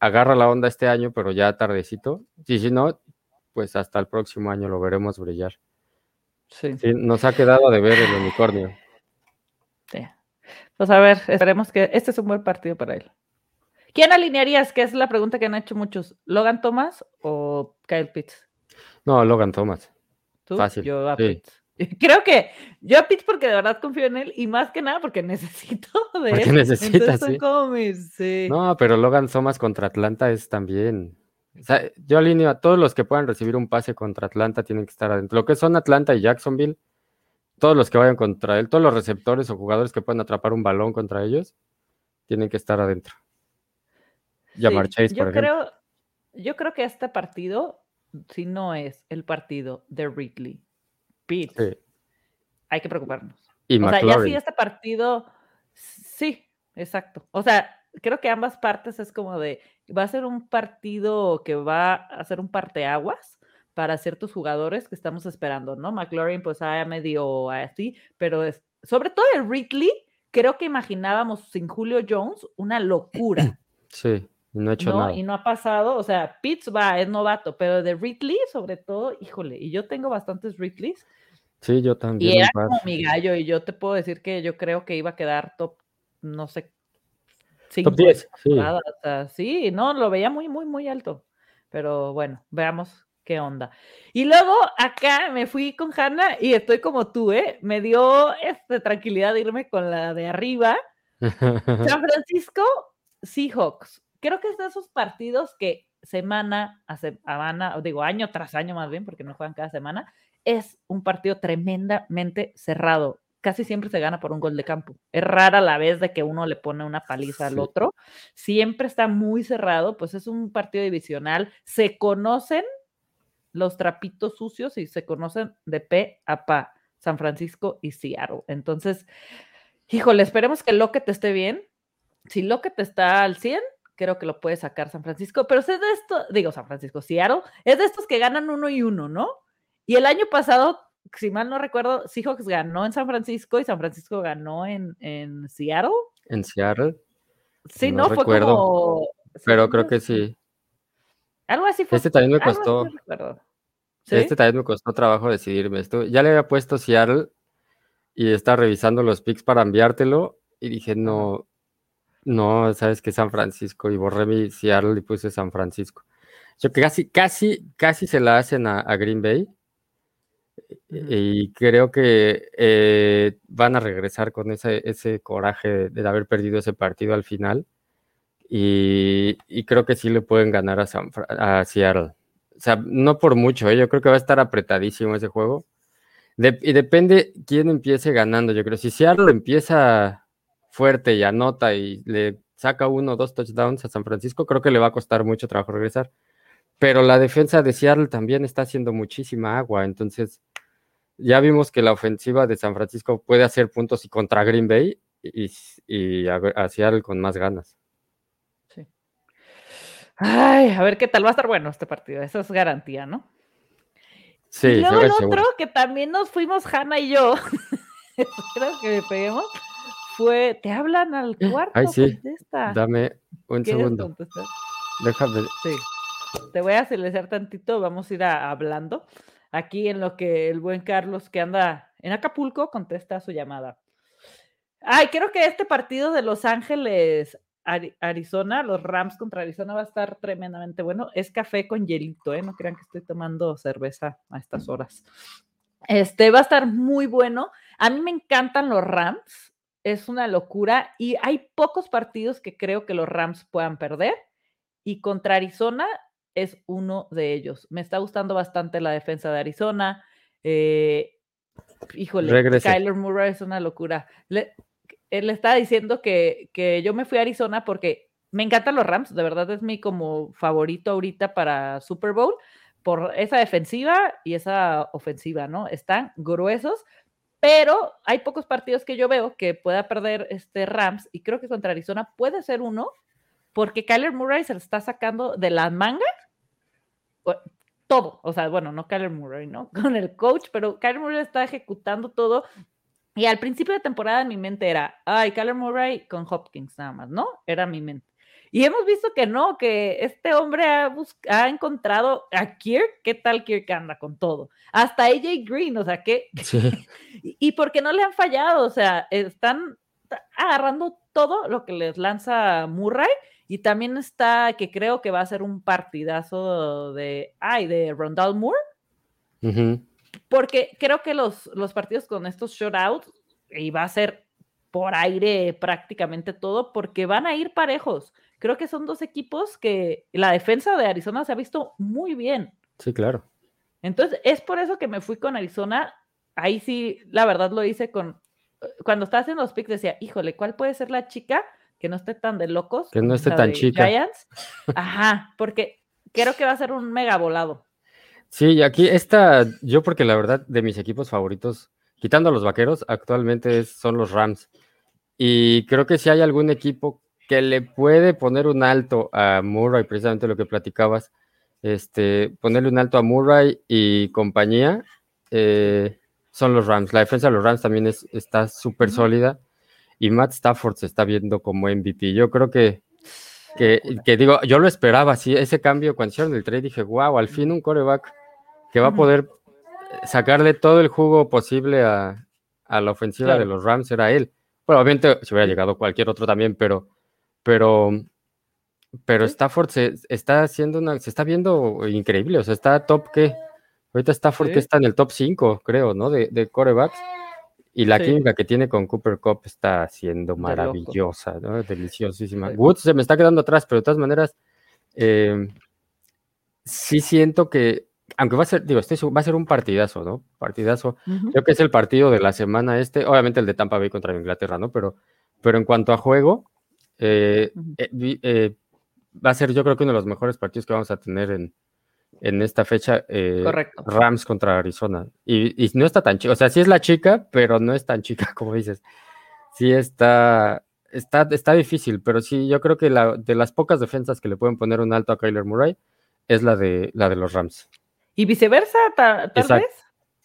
agarra la onda este año, pero ya tardecito. Y si no, pues hasta el próximo año lo veremos brillar. Sí. nos ha quedado de ver el unicornio. Sí. Pues a ver, esperemos que este es un buen partido para él. ¿Quién alinearías? Que es la pregunta que han hecho muchos. ¿Logan Thomas o Kyle Pitts? No, Logan Thomas. ¿Tú? Fácil. Yo a Pitts. Creo que yo a Pitts porque de verdad confío en él y más que nada porque necesito de porque sí. No, pero Logan Thomas contra Atlanta es también. O sea, yo alineo a todos los que puedan recibir un pase contra Atlanta tienen que estar adentro. Lo que son Atlanta y Jacksonville, todos los que vayan contra él, todos los receptores o jugadores que puedan atrapar un balón contra ellos, tienen que estar adentro. Llamar Chase, yo creo, Yo creo que este partido, si no es el partido de Ridley hay que preocuparnos. o sea, ya sí este partido, sí, exacto. O sea, creo que ambas partes es como de, va a ser un partido que va a ser un parteaguas para ciertos jugadores que estamos esperando, ¿no? McLaurin pues ha medio así, pero es, sobre todo el Ridley, creo que imaginábamos sin Julio Jones una locura. Sí, no ha hecho nada. Y no ha pasado, o sea, Pitts va, es novato, pero de Ridley sobre todo, híjole, y yo tengo bastantes Ridleys, Sí, yo también. Y era como mi gallo, y yo te puedo decir que yo creo que iba a quedar top, no sé, top 10. Sí. no, lo veía muy, muy, muy alto. Pero bueno, veamos qué onda. Y luego acá me fui con Hanna y estoy como tú, ¿eh? Me dio este, tranquilidad de irme con la de arriba. San Francisco, Seahawks. Creo que es de esos partidos que semana a semana, digo año tras año más bien, porque no juegan cada semana, es un partido tremendamente cerrado. Casi siempre se gana por un gol de campo. Es rara la vez de que uno le pone una paliza al otro. Siempre está muy cerrado, pues es un partido divisional. Se conocen los trapitos sucios y se conocen de pe a pa, San Francisco y Seattle. Entonces, híjole, esperemos que Lockett esté bien. Si Lockett está al 100, creo que lo puede sacar San Francisco, pero es de esto, digo San Francisco, Seattle, es de estos que ganan uno y uno, ¿no? Y el año pasado, si mal no recuerdo, Seahawks ganó en San Francisco y San Francisco ganó en, en Seattle. ¿En Seattle? Sí, no, fue como. Pero creo que sí. Algo así fue. Este también me costó. Este también me costó trabajo decidirme. Esto, ya le había puesto Seattle y estaba revisando los picks para enviártelo y dije, no, no, sabes que San Francisco y borré mi Seattle y puse San Francisco. Yo que casi, casi, casi se la hacen a, Green Bay. Y creo que eh, van a regresar con ese, ese coraje de, haber perdido ese partido al final. Y, creo que sí le pueden ganar a, a Seattle. O sea, no por mucho, ¿eh? yo creo que va a estar apretadísimo ese juego. y depende quién empiece ganando, yo creo. Si Seattle empieza fuerte y anota y le saca uno o dos touchdowns a San Francisco, creo que le va a costar mucho trabajo regresar. Pero la defensa de Seattle también está haciendo muchísima agua, entonces ya vimos que la ofensiva de San Francisco puede hacer puntos y contra Green Bay y, y a, Seattle con más ganas. Sí. Ay, a ver qué tal va a estar bueno este partido, eso es garantía, ¿no? Sí, y luego el otro que también nos fuimos Hanna y yo, espero que me peguemos, fue, te hablan al cuarto. Ay, sí. Dame un segundo. Déjame. Sí. Te voy a silenciar tantito, vamos a ir hablando. Aquí en lo que el buen Carlos que anda en Acapulco contesta su llamada. Ay, creo que este partido de Los Ángeles, Arizona, los Rams contra Arizona va a estar tremendamente bueno. Es café con hielito, ¿eh? No crean que estoy tomando cerveza a estas horas. Este va a estar muy bueno. A mí me encantan los Rams es una locura y hay pocos partidos que creo que los Rams puedan perder y contra Arizona es uno de ellos. Me está gustando bastante la defensa de Arizona. Eh, híjole, Kyler Murray es una locura. Le, él le estaba diciendo que, que yo me fui a Arizona porque me encantan los Rams, de verdad es mi como favorito ahorita para Super Bowl por esa defensiva y esa ofensiva, ¿no? Están gruesos, pero hay pocos partidos que yo veo que pueda perder este Rams y creo que contra Arizona puede ser uno porque Kyler Murray se lo está sacando de la manga todo, o sea, bueno, no Kyler Murray, ¿no? Con el coach, pero Kyler Murray está ejecutando todo y al principio de temporada en mi mente era, ay, Kyler Murray con Hopkins nada más, ¿no? Era mi mente. Y hemos visto que no, que este hombre ha, ha encontrado a Kirk, ¿qué tal Kirk anda con todo? Hasta AJ Green, o sea, que... y, y porque no le han fallado, o sea, están agarrando todo lo que les lanza Murray y también está que creo que va a ser un partidazo de, ay, de Rondal Moore. Porque creo que los, los partidos con estos shoutouts, y va a ser por aire prácticamente todo, porque van a ir parejos. Creo que son dos equipos que la defensa de Arizona se ha visto muy bien. Sí, claro. Entonces, es por eso que me fui con Arizona. Ahí sí, la verdad lo hice con. Cuando estaba haciendo los picks, decía, híjole, ¿cuál puede ser la chica que no esté tan de locos? Que no esté tan chica. Giants? Ajá, porque creo que va a ser un mega volado. Sí, y aquí esta, yo porque la verdad de mis equipos favoritos, quitando a los vaqueros, actualmente son los Rams. Y creo que si hay algún equipo que le puede poner un alto a Murray, precisamente lo que platicabas, este, ponerle un alto a Murray y compañía, eh, son los Rams. La defensa de los Rams también es, está súper sólida y Matt Stafford se está viendo como MVP. Yo creo que, que, digo, yo lo esperaba, sí, ese cambio cuando hicieron el trade, dije, wow, al fin un coreback que va a poder sacarle todo el jugo posible a, la ofensiva de los Rams era él. Bueno, obviamente si hubiera llegado cualquier otro también, pero pero, pero Stafford se está haciendo una, se está viendo increíble, o sea, está top que, ahorita Stafford que está en el top 5, creo, ¿no? De, de corebacks. Y la química que tiene con Cooper Cup está siendo maravillosa, ¿no? Deliciosísima. Woods se me está quedando atrás, pero de todas maneras, eh, sí siento que, aunque va a ser, digo, este va a ser un partidazo, ¿no? Partidazo. Creo que es el partido de la semana este, obviamente el de Tampa Bay contra Inglaterra, ¿no? Pero, pero en cuanto a juego, eh, eh, eh, va a ser yo creo que uno de los mejores partidos que vamos a tener en, en esta fecha. Correcto. Rams contra Arizona. Y, no está tan chica, o sea, sí es la chica, pero no es tan chica como dices. Sí está, está, está difícil, pero sí, yo creo que la, de las pocas defensas que le pueden poner un alto a Kyler Murray es la de, la de los Rams. Y viceversa, tal, vez.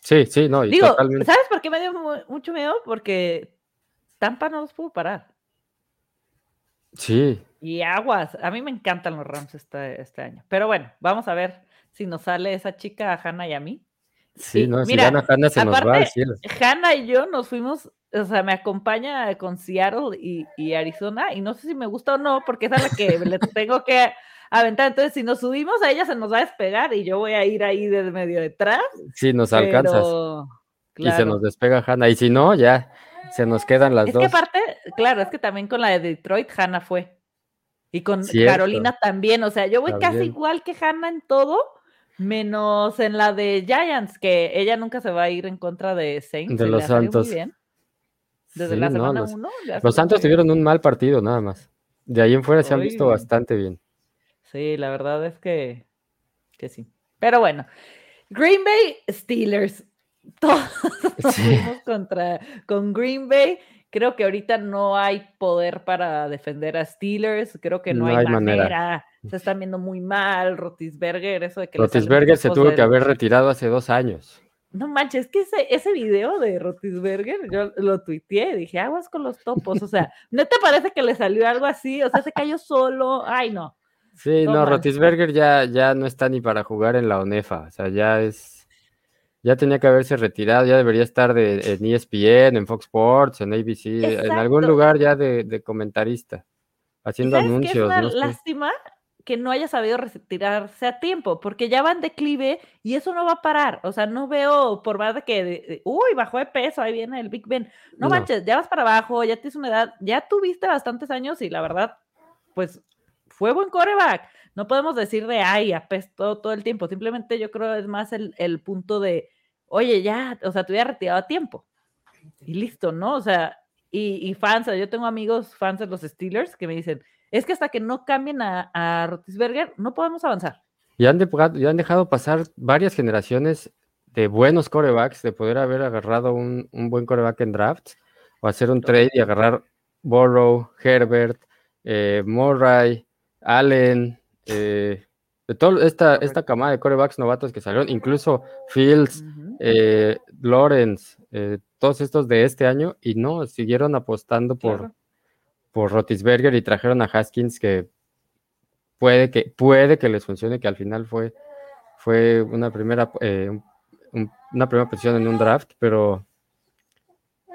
Sí, sí, no. Digo, ¿sabes por qué me dio mucho miedo? Porque Tampa no los pudo parar. Sí. Y aguas. A mí me encantan los Rams este, este año. Pero bueno, vamos a ver si nos sale esa chica a Hannah y a mí. Sí, no, si gana Hannah se nos va al cielo. Hannah y yo nos fuimos, o sea, me acompaña con Seattle y, Arizona, y no sé si me gusta o no, porque es a la que le tengo que aventar. Entonces, si nos subimos a ella, se nos va a despegar y yo voy a ir ahí de medio detrás. Sí, nos alcanzas. Y se nos despega Hannah. Y si no, ya se nos quedan las dos. Es que aparte, claro, es que también con la de Detroit, Hannah fue. Y con Carolina también. O sea, yo voy casi igual que Hannah en todo, menos en la de Giants, que ella nunca se va a ir en contra de Saints. De los Santos. Desde la semana 1. Los Santos tuvieron un mal partido, nada más. De ahí en fuera se han visto bastante bien. Sí, la verdad es que, que sí. Pero bueno, Green Bay Steelers. Todos fuimos contra con Green Bay. Creo que ahorita no hay poder para defender a Steelers. Creo que no, hay, manera. Se están viendo muy mal. Rotisberger, eso de que. Rotisberger se tuvo que haber retirado hace dos años. No manches, es que ese, ese video de Rotisberger, yo lo tuiteé, dije, aguas con los topos, o sea, ¿no te parece que le salió algo así? O sea, se cayó solo, ay no. Sí, no, Rotisberger ya, ya no está ni para jugar en la ONEFA, o sea, ya es, ya tenía que haberse retirado, ya debería estar de, en ESPN, en Fox Sports, en ABC, en algún lugar ya de, comentarista, haciendo anuncios. Es una lástima que no haya sabido retirarse a tiempo, porque ya va en declive y eso no va a parar. O sea, no veo por más de que, uy, bajó de peso, ahí viene el Big Ben. No, manches, ya vas para abajo, ya tienes una edad, ya tuviste bastantes años y la verdad, pues fue buen coreback. No podemos decir de, ay, apestó todo el tiempo. Simplemente yo creo es más el, el punto de, oye, ya, o sea, te hubiera retirado a tiempo. Y listo, ¿no? O sea, y, y fans, yo tengo amigos fans de los Steelers que me dicen, es que hasta que no cambien a, a Rotisberger, no podemos avanzar. Ya han, ya han dejado pasar varias generaciones de buenos corebacks, de poder haber agarrado un, buen coreback en draft, o hacer un trade y agarrar Borrow, Herbert, eh, Murray, Allen, eh, de toda esta, esta camada de corebacks novatos que salieron, incluso Fields, eh, Lawrence, todos estos de este año, y no, siguieron apostando por, por Rotisberger y trajeron a Haskins que puede que, puede que les funcione, que al final fue, fue una primera eh, una primera posición en un draft, pero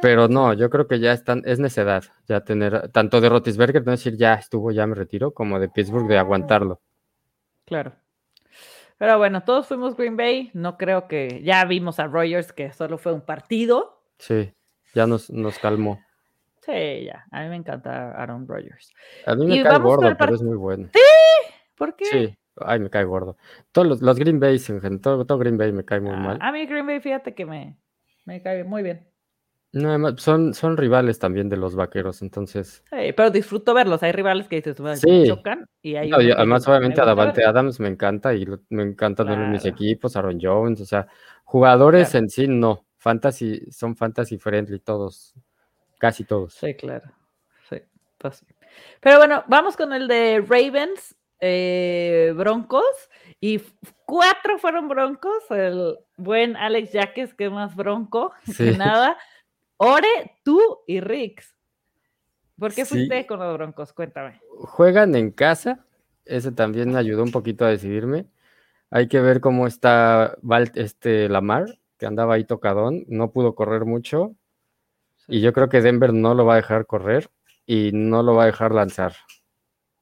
pero no, yo creo que ya están, es necedad ya tener, tanto de Rotisberger, no decir ya estuvo, ya me retiro, como de Pittsburgh de aguantarlo. Claro. Pero bueno, todos fuimos Green Bay, no creo que, ya vimos a Rogers que solo fue un partido. Sí, ya nos, nos calmó. Sí, ya. A mí me encanta Aaron Rodgers. A mí me cae gordo, pero es muy bueno. ¿Sí? ¿Por qué? Sí. Ay, me cae gordo. Todos los, Green Bay, todo, todo, Green Bay me cae muy ah, mal. A mí Green Bay, fíjate que me, me cae muy bien. No, son, son rivales también de los vaqueros, entonces. Sí, pero disfruto verlos. Hay rivales que dices, sí. chocan. Y hay además, obviamente, a Davante Adams me encanta y me encantan claro. mis equipos, Aaron Jones, o sea, jugadores en sí no. Fantasy, son fantasy friendly todos. Casi todos. Sí, claro. Sí, pues Pero bueno, vamos con el de Ravens, eh, Broncos. Y cuatro fueron Broncos. El buen Alex Jaques, que más bronco que nada. Ore, tú y Rix. ¿Por qué fuiste con los Broncos? Cuéntame. Juegan en casa. Ese también me ayudó un poquito a decidirme. Hay que ver cómo está este Lamar, que andaba ahí tocadón. No pudo correr mucho. Y yo creo que Denver no lo va a dejar correr y no lo va a dejar lanzar.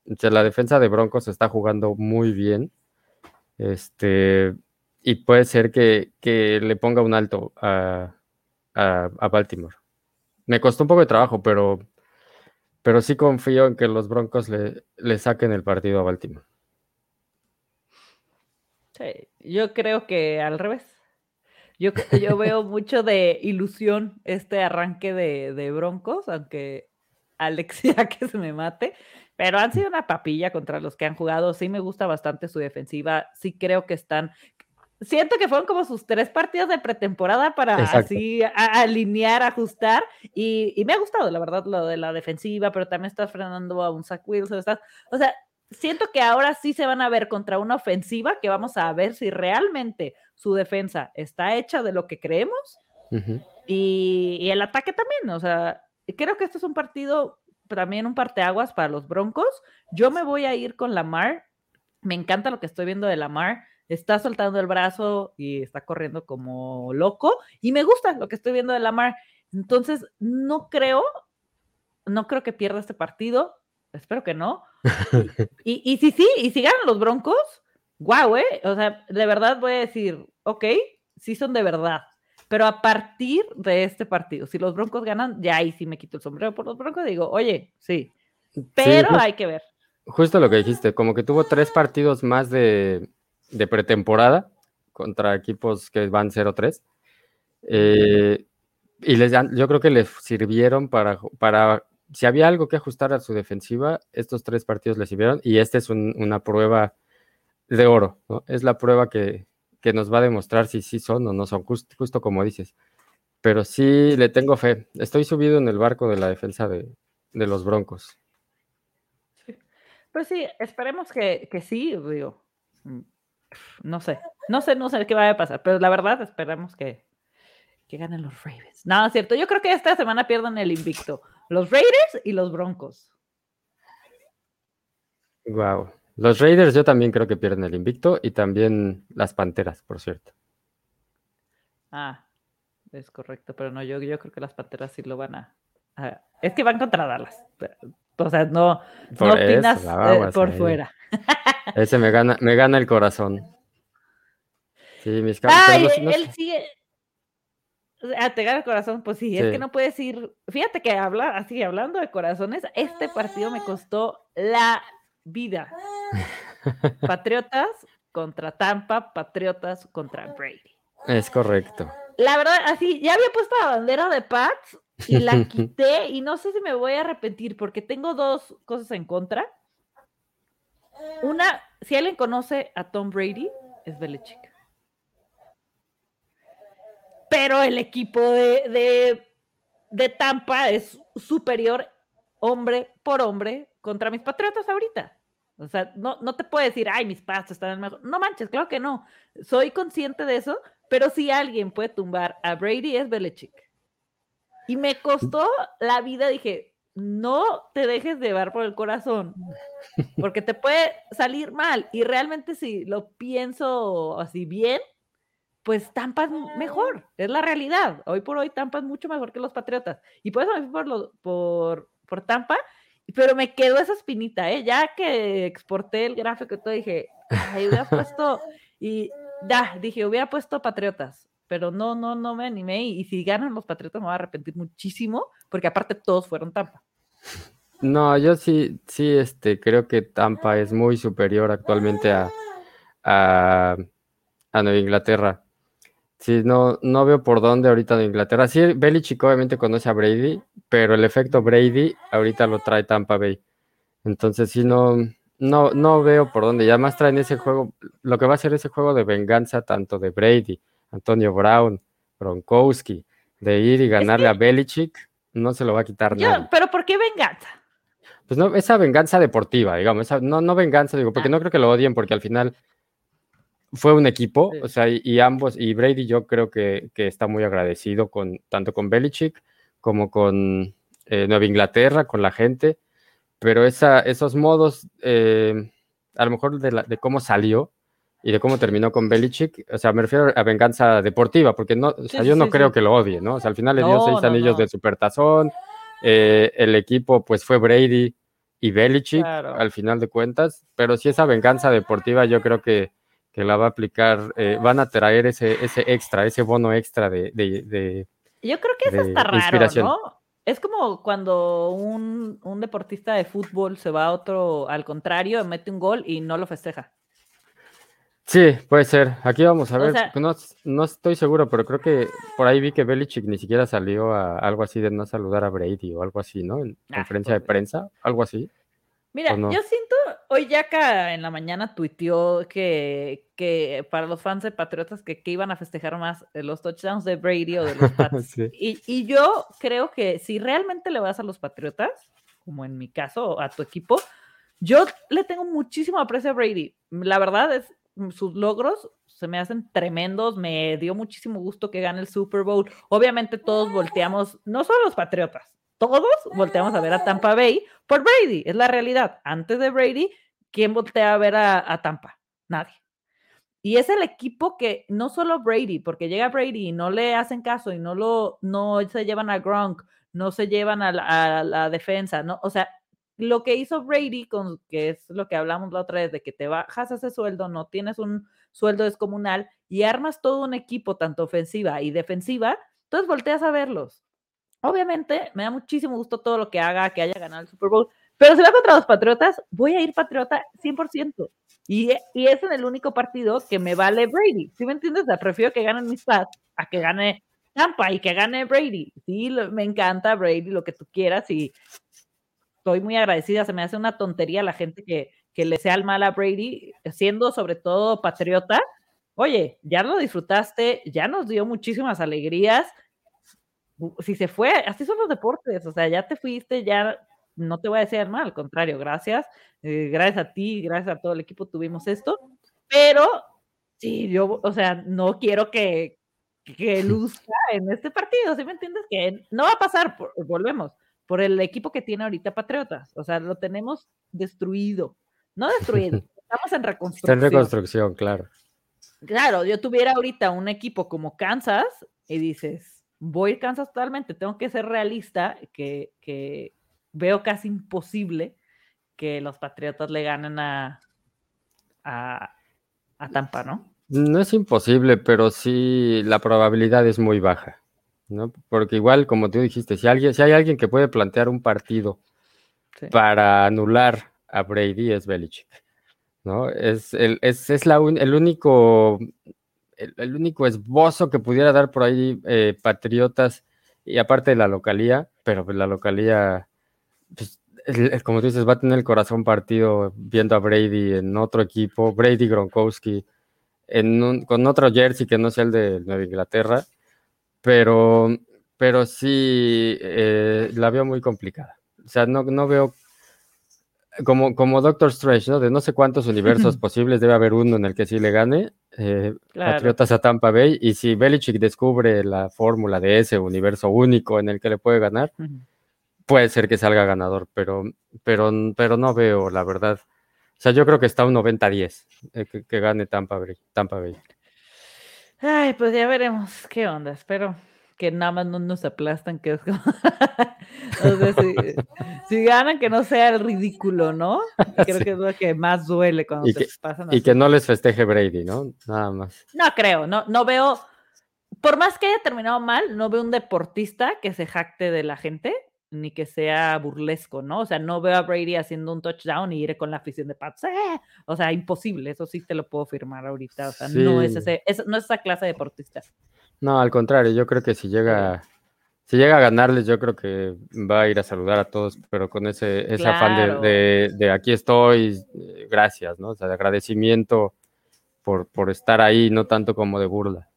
la defensa de Broncos está jugando muy bien. Este, y puede ser que, le ponga un alto a, Baltimore. Me costó un poco de trabajo, pero, pero sí confío en que los Broncos le, le saquen el partido a Baltimore. Sí, yo creo que al revés. Yo, yo veo mucho de ilusión este arranque de, Broncos, aunque Alexia que se me mate, pero han sido una papilla contra los que han jugado. Sí me gusta bastante su defensiva, sí creo que están... Siento que fueron como sus tres partidos de pretemporada para así alinear, ajustar, y, me ha gustado, la verdad, lo de la defensiva, pero también estás frenando a un Zach Wilson, estás, o sea, siento que ahora sí se van a ver contra una ofensiva que vamos a ver si realmente su defensa está hecha de lo que creemos y, el ataque también. O sea, creo que este es un partido también un parteaguas para los Broncos. Yo me voy a ir con Lamar. Me encanta lo que estoy viendo de Lamar. Está soltando el brazo y está corriendo como loco. Y me gusta lo que estoy viendo de Lamar. Entonces, no creo, no creo que pierda este partido. Espero que no y, y si sí, y si ganan los Broncos, guau, ¿eh? O sea, de verdad voy a decir, ok, sí son de verdad. Pero a partir de este partido, si los Broncos ganan, ya ahí sí me quito el sombrero por los Broncos, digo, oye, sí. Pero hay que ver. Justo lo que dijiste, como que tuvo tres partidos más de, de pretemporada contra equipos que van 0-3. Eh, y les yo creo que les sirvieron para, para, si había algo que ajustar a su defensiva, estos tres partidos les sirvieron y esta es una prueba de oro. Es la prueba que, que, nos va a demostrar si sí son o no son, justo, como dices. Pero sí le tengo fe. Estoy subido en el barco de la defensa de, de los Broncos. Pues sí, esperemos que, que sí, digo. No sé, no sé, no sé qué va a pasar, pero la verdad esperemos que, que ganen los Ravens. No, es cierto. Yo creo que esta semana pierden el invicto. Los Raiders y los Broncos. Wow. Los Raiders yo también creo que pierden el invicto y también las Panteras, por cierto. Ah, es correcto, pero no, yo, yo creo que las Panteras sí lo van a... es que van contra Dallas. O sea, no, no opinas eh, por fuera. Ese me gana, me gana el corazón. Sí, mis Ay, él sigue, a te el corazón, pues sí, es que no puedes ir. Fíjate que habla, así hablando de corazones, este partido me costó la vida. Patriotas contra Tampa, Patriotas contra Brady. Es correcto. La verdad, así, ya había puesto la bandera de Pats y la quité y no sé si me voy a arrepentir porque tengo dos cosas en contra. Una, si alguien conoce a Tom Brady, es Belichick pero el equipo de, de, Tampa es superior hombre por hombre contra mis Patriotas ahorita. O sea, no, no te puedo decir, ay, mis pastos están en el mejor. No manches, claro que no. Soy consciente de eso, pero si alguien puede tumbar a Brady es Belichick. Y me costó la vida, dije, no te dejes llevar por el corazón, porque te puede salir mal. Y realmente si lo pienso así bien, pues Tampa mejor, es la realidad. Hoy por hoy Tampa es mucho mejor que los Patriotas. Y por eso me fui por, por, por Tampa, pero me quedó esa espinita, ¿eh? Ya que exporté el gráfico y todo, dije, ay, hubiera puesto, y ya, dije, hubiera puesto Patriotas, pero no, no, no me animé. Y, y si ganan los Patriotas me voy a arrepentir muchísimo, porque aparte todos fueron Tampa. No, yo sí, sí, este, creo que Tampa es muy superior actualmente a, a, a Nueva Inglaterra. Sí, no, no veo por dónde ahorita en Inglaterra. Sí, Belichick obviamente conoce a Brady, pero el efecto Brady ahorita lo trae Tampa Bay. Entonces sí, no, no, no veo por dónde. Y además traen ese juego, lo que va a ser ese juego de venganza tanto de Brady, Antonio Brown, Gronkowski, de ir y ganarle a Belichick, no se lo va a quitar nada. Pero ¿por qué venganza? Pues no, esa venganza deportiva, digamos, no, no venganza, digo, porque ah. no creo que lo odien, porque al final fue un equipo, o sea, y, ambos, y Brady yo creo que, está muy agradecido con tanto con Belichick como con eh, Nueva Inglaterra, con la gente, pero esa, esos modos, eh, a lo mejor de, cómo salió y de cómo terminó con Belichick, o sea, me refiero a venganza deportiva, porque no, o sea, yo no creo que lo odie, ¿no? O sea, al final le dio seis anillos de supertazón, eh, el equipo pues fue Brady y Belichick al final de cuentas, pero si esa venganza deportiva yo creo que que la va a aplicar, eh, van a traer ese, ese extra, ese bono extra de... de, Yo creo que eso está raro, ¿no? Es como cuando un, un, deportista de fútbol se va a otro, al contrario, mete un gol y no lo festeja. Sí, puede ser. Aquí vamos a ver. no, no, estoy seguro, pero creo que por ahí vi que Belichick ni siquiera salió a algo así de no saludar a Brady o algo así, ¿no? En ah, conferencia de prensa, algo así. Mira, yo siento, hoy Yaka en la mañana tuiteó que, que para los fans de Patriotas que, que iban a festejar más los touchdowns de Brady o de los Pats. y, y, yo creo que si realmente le vas a los Patriotas, como en mi caso, a tu equipo, yo le tengo muchísimo aprecio a Brady. La verdad es, sus logros se me hacen tremendos, me dio muchísimo gusto que gane el Super Bowl. Obviamente todos volteamos, no solo los Patriotas, todos volteamos a ver a Tampa Bay por Brady, es la realidad. Antes de Brady, ¿quién voltea a ver a, Tampa? Nadie. Y es el equipo que no solo Brady, porque llega Brady y no le hacen caso y no lo no se llevan a Gronk, no se llevan a la, defensa, no, o sea, lo que hizo Brady, con, que es lo que hablamos la otra vez, de que te bajas ese sueldo, no tienes un sueldo descomunal y armas todo un equipo, tanto ofensiva y defensiva, entonces volteas a verlos. Obviamente, me da muchísimo gusto todo lo que haga, que haya ganado el Super Bowl, pero si va contra los Patriotas, voy a ir Patriota 100%. Y, y es en el único partido que me vale Brady. ¿Sí me entiendes? prefiero que ganen mis Pats a que gane Tampa y que gane Brady. Sí, me encanta Brady, lo que tú quieras, y estoy muy agradecida. Se me hace una tontería la gente que, que le sea el mal a Brady, siendo sobre todo patriota. Oye, ya lo disfrutaste, ya nos dio muchísimas alegrías. Si se fue, así son los deportes, o sea, ya te fuiste, ya no te voy a decir mal, al contrario, gracias. Eh, gracias a ti, gracias a todo el equipo tuvimos esto. Pero sí, yo, o sea, no quiero que, que luzca en este partido, ¿sí me entiendes? Que no va a pasar, volvemos, por el equipo que tiene ahorita Patriotas. O sea, lo tenemos destruido. No destruido, estamos en reconstrucción. Está en reconstrucción, claro. Claro, yo tuviera ahorita un equipo como Kansas y dices, voy a Kansas totalmente, tengo que ser realista, que, que veo casi imposible que los Patriotas le ganen a, a, Tampa, ¿no? No es imposible, pero sí la probabilidad es muy baja, ¿no? Porque igual, como tú dijiste, si, alguien, si hay alguien que puede plantear un partido para anular a Brady es Belichick, ¿no? Es, el, es, es la el único el, único esbozo que pudiera dar por ahí eh, Patriotas y aparte de la localía, pero pues la localía pues, como dices, va a tener el corazón partido viendo a Brady en otro equipo, Brady Gronkowski, en con otro jersey que no sea el de Nueva Inglaterra, pero, pero sí eh, la veo muy complicada. O sea, no, no veo como, como Doctor Strange, ¿no? De no sé cuántos universos posibles, debe haber uno en el que sí le gane. Eh, Patriotas a Tampa Bay. Y si Belichick descubre la fórmula de ese universo único en el que le puede ganar, puede ser que salga ganador, pero, pero, pero no veo, la verdad. O sea, yo creo que está un 90-10 eh, que, gane Tampa Bay, Tampa Bay. Ay, pues ya veremos qué onda. Espero que nada más no nos aplastan, que es como... si, ganan, que no sea el ridículo, ¿no? Creo que es lo que más duele cuando y que, pasan. Y que no les festeje Brady, ¿no? Nada más. No creo, no, no veo... Por más que haya terminado mal, no veo un deportista que se jacte de la gente ni que sea burlesco, ¿no? O sea, no veo a Brady haciendo un touchdown y iré con la afición de Pats. ¡eh! O sea, imposible, eso sí te lo puedo firmar ahorita. O sea, no es ese, no es esa clase de deportista. No, al contrario, yo creo que si llega, si llega a ganarles, yo creo que va a ir a saludar a todos, pero con ese, ese afán de, de, aquí estoy, eh, gracias, ¿no? O sea, de agradecimiento por, por estar ahí, no tanto como de burla.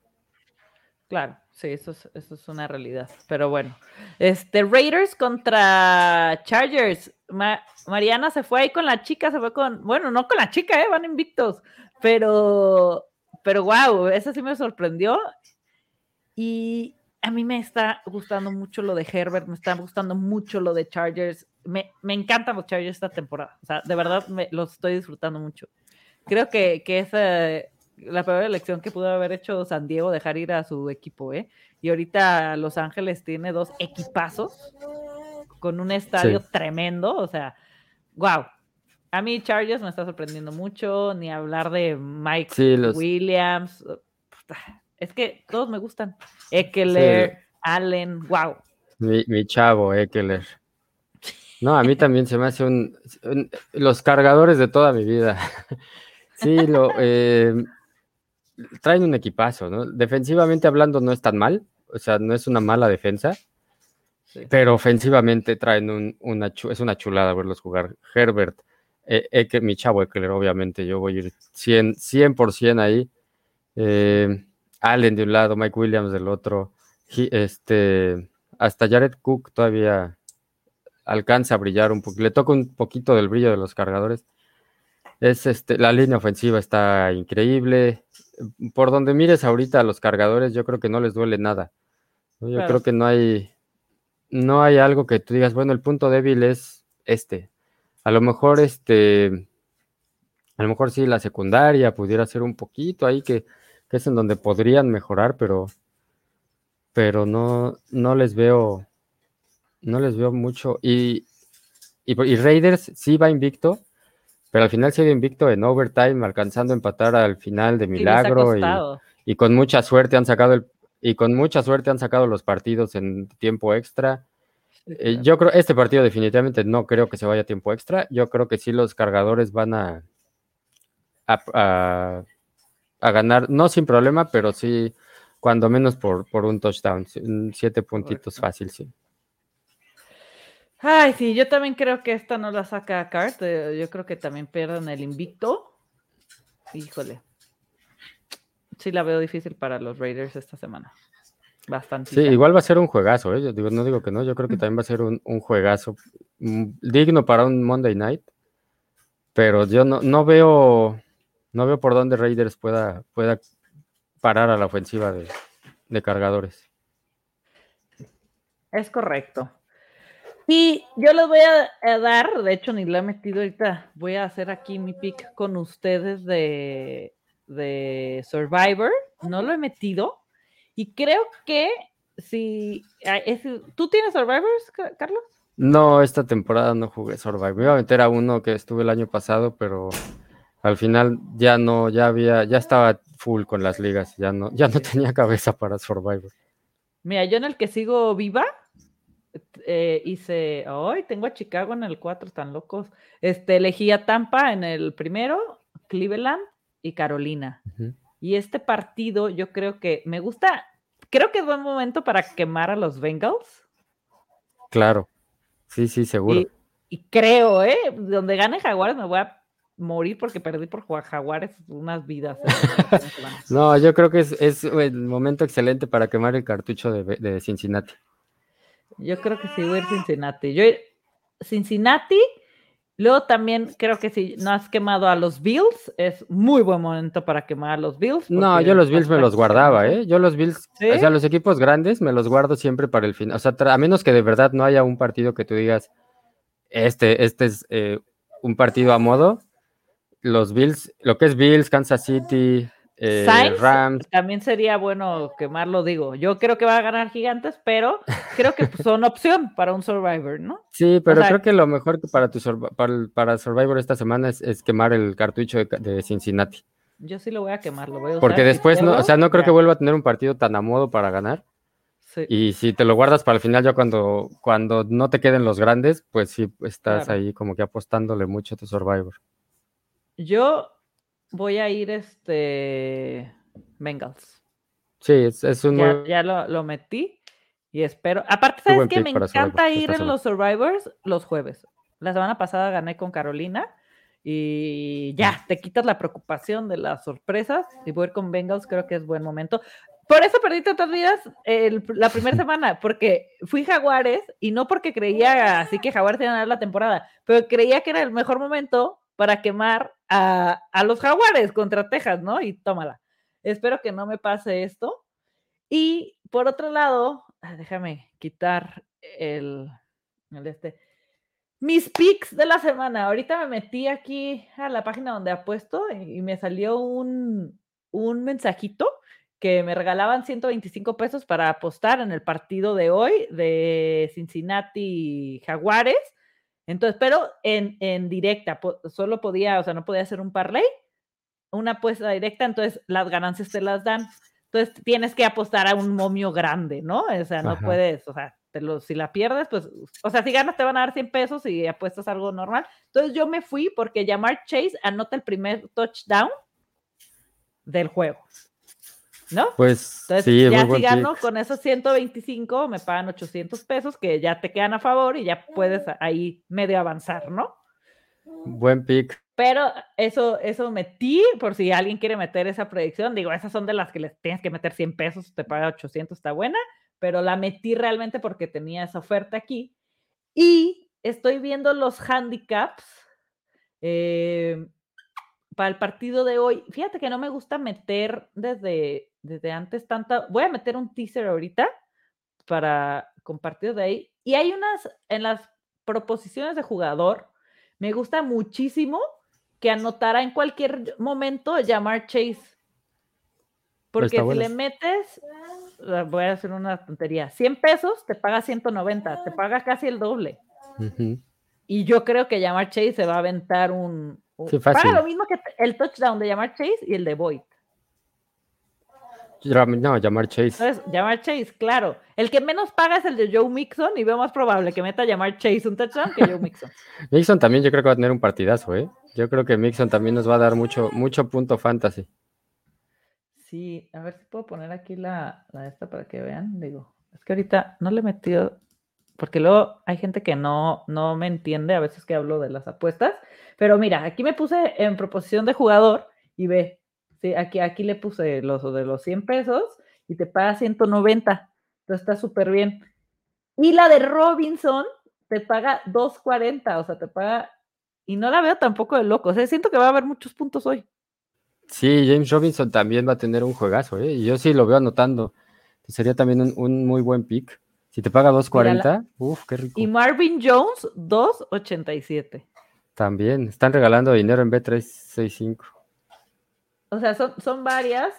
Claro. Sí, eso es, eso es una realidad. Pero bueno, este Raiders contra Chargers. Mariana se fue ahí con la chica, se fue con, bueno, no con la chica, eh, van invictos, pero, pero wow, eso sí me sorprendió. Y a mí me está gustando mucho lo de Herbert, me está gustando mucho lo de Chargers. Me, me encantan los Chargers esta temporada. O sea, de verdad me, los estoy disfrutando mucho. Creo que, que esa la peor elección que pudo haber hecho San Diego, dejar ir a su equipo, ¿eh? Y ahorita Los Ángeles tiene dos equipazos con un estadio tremendo, o sea, wow. A mí Chargers me está sorprendiendo mucho, ni hablar de Mike Williams. Es que todos me gustan. Eckler, Allen, wow. Mi, chavo, Eckler. No, a mí también se me hace un, los cargadores de toda mi vida. Sí, lo, eh, traen un equipazo, ¿no? Defensivamente hablando no es tan mal, o sea, no es una mala defensa, pero ofensivamente traen una, es una chulada verlos jugar. Herbert, eh, mi chavo Eckler, obviamente, yo voy a ir 100%, 100 ahí. Eh, Allen de un lado, Mike Williams del otro, este, hasta Jared Cook todavía alcanza a brillar un poco, le toca un poquito del brillo de los cargadores. Es este, la línea ofensiva está increíble por donde mires ahorita a los cargadores, yo creo que no les duele nada. Yo creo que no hay, no hay algo que tú digas, bueno, el punto débil es este. A lo mejor este, a lo mejor sí la secundaria pudiera ser un poquito ahí que, que es en donde podrían mejorar, pero, pero no, no les veo, no les veo mucho. Y, y, Raiders sí va invicto, pero al final se invicto en overtime, alcanzando a empatar al final de milagro y, con mucha suerte han sacado el, y con mucha suerte han sacado los partidos en tiempo extra. Eh, yo creo, este partido definitivamente no creo que se vaya a tiempo extra. Yo creo que sí los cargadores van a, a, ganar, no sin problema, pero sí, cuando menos por, por un touchdown. Siete puntitos fácil, sí. Ay, sí, yo también creo que esta no la saca Cart. Eh, yo creo que también pierden el invicto. Híjole. Sí, la veo difícil para los Raiders esta semana. Bastante. Sí, igual va a ser un juegazo, ¿eh? digo, no digo que no, yo creo que también va a ser un, juegazo mm, digno para un Monday Night. Pero yo no, no veo no veo por dónde Raiders pueda, pueda parar a la ofensiva de, de cargadores. Es correcto. Y yo les voy a, dar, de hecho ni lo he metido ahorita, voy a hacer aquí mi pick con ustedes de, de Survivor. No lo he metido. Y creo que si... ¿Tú tienes Survivors, Carlos? No, esta temporada no jugué Survivor. Me iba a meter a uno que estuve el año pasado, pero al final ya no, ya había, ya estaba full con las ligas, ya no, ya no tenía cabeza para Survivor. Mira, yo en el que sigo viva, eh, hice, hoy tengo a Chicago en el 4, están locos. Este, elegí a Tampa en el primero, Cleveland y Carolina. Y este partido yo creo que me gusta, creo que es buen momento para quemar a los Bengals. Claro, sí, sí, seguro. Y, creo, ¿eh? Donde gane Jaguares me voy a morir porque perdí por Jaguares unas vidas. no, yo creo que es, es, el momento excelente para quemar el cartucho de, de Cincinnati. Yo creo que sí voy a ir Cincinnati. Yo Cincinnati, luego también creo que si no has quemado a los Bills, es muy buen momento para quemar a los Bills. No, yo los Bills me los guardaba, ¿eh? Yo los Bills, o sea, los equipos grandes me los guardo siempre para el final. O sea, a menos que de verdad no haya un partido que tú digas, este, este es eh, un partido a modo. Los Bills, lo que es Bills, Kansas City, eh, Rams. También sería bueno quemarlo, digo. Yo creo que va a ganar Gigantes, pero creo que son opción para un Survivor, ¿no? Sí, pero creo que lo mejor que para tu para, Survivor esta semana es, quemar el cartucho de, Cincinnati. Yo sí lo voy a quemar, lo voy a usar Porque después, no, o sea, no creo que vuelva a tener un partido tan a modo para ganar. Y si te lo guardas para el final, ya cuando, cuando no te queden los grandes, pues sí estás ahí como que apostándole mucho a tu Survivor. Yo voy a ir este Bengals. Sí, es, un. Ya, ya lo, metí y espero. Aparte, ¿sabes que Me encanta ir en los Survivors los jueves. La semana pasada gané con Carolina y ya, te quitas la preocupación de las sorpresas y voy a ir con Bengals, creo que es buen momento. Por eso perdí tantas vidas la primera semana, porque fui Jaguares y no porque creía así que Jaguares iba a ganar la temporada, pero creía que era el mejor momento para quemar a, los jaguares contra Texas, ¿no? Y tómala. Espero que no me pase esto. Y por otro lado, déjame quitar el, este. Mis picks de la semana. Ahorita me metí aquí a la página donde apuesto y, y me salió un, un mensajito que me regalaban 125 pesos para apostar en el partido de hoy de Cincinnati Jaguares entonces, pero en, en directa, solo podía, o sea, no podía hacer un parlay, una apuesta directa, entonces las ganancias te las dan. Entonces tienes que apostar a un momio grande, ¿no? O sea, no puedes, o sea, si la pierdes, pues, o sea, si ganas te van a dar 100 pesos y apuestas algo normal. Entonces yo me fui porque llamar Chase anota el primer touchdown del juego. ¿No? Pues Entonces, sí, ya si gano con esos 125, me pagan 800 pesos que ya te quedan a favor y ya puedes ahí medio avanzar, ¿no? Buen pick. Pero eso, eso metí, por si alguien quiere meter esa predicción, digo, esas son de las que les tienes que meter 100 pesos, te paga 800, está buena, pero la metí realmente porque tenía esa oferta aquí. Y estoy viendo los handicaps. Eh, para el partido de hoy, fíjate que no me gusta meter desde, desde antes tanta, voy a meter un teaser ahorita para compartir de ahí. Y hay unas, en las proposiciones de jugador, me gusta muchísimo que anotara en cualquier momento llamar Chase. Porque si le metes, ah, voy a hacer una tontería, 100 pesos, te paga 190, te paga casi el doble. Y yo creo que Llamar Chase se va a aventar un. Paga lo mismo que el touchdown de Llamar Chase y el de Boyd. No, llamar Chase. Entonces, llamar Chase, claro. El que menos paga es el de Joe Mixon y veo más probable que meta a llamar Chase un touchdown que Joe Mixon. Mixon también yo creo que va a tener un partidazo, ¿eh? Yo creo que Mixon también nos va a dar mucho, mucho punto fantasy. Sí, a ver si puedo poner aquí la, la esta para que vean. Digo, es que ahorita no le he metido, porque luego hay gente que no, no me entiende a veces que hablo de las apuestas. Pero mira, aquí me puse en proposición de jugador y ve, Sí, aquí, aquí le puse los de los 100 pesos y te paga 190. Entonces está súper bien. Y la de Robinson te paga 240, o sea, te paga. Y no la veo tampoco de loco. O sea, siento que va a haber muchos puntos hoy. Sí, James Robinson también va a tener un juegazo, ¿eh? Y yo sí lo veo anotando. Sería también un, muy buen pick. Si te paga 2.40, uff, qué rico. Y Marvin Jones, 2.87. También, están regalando dinero en B365 o sea, son, son varias.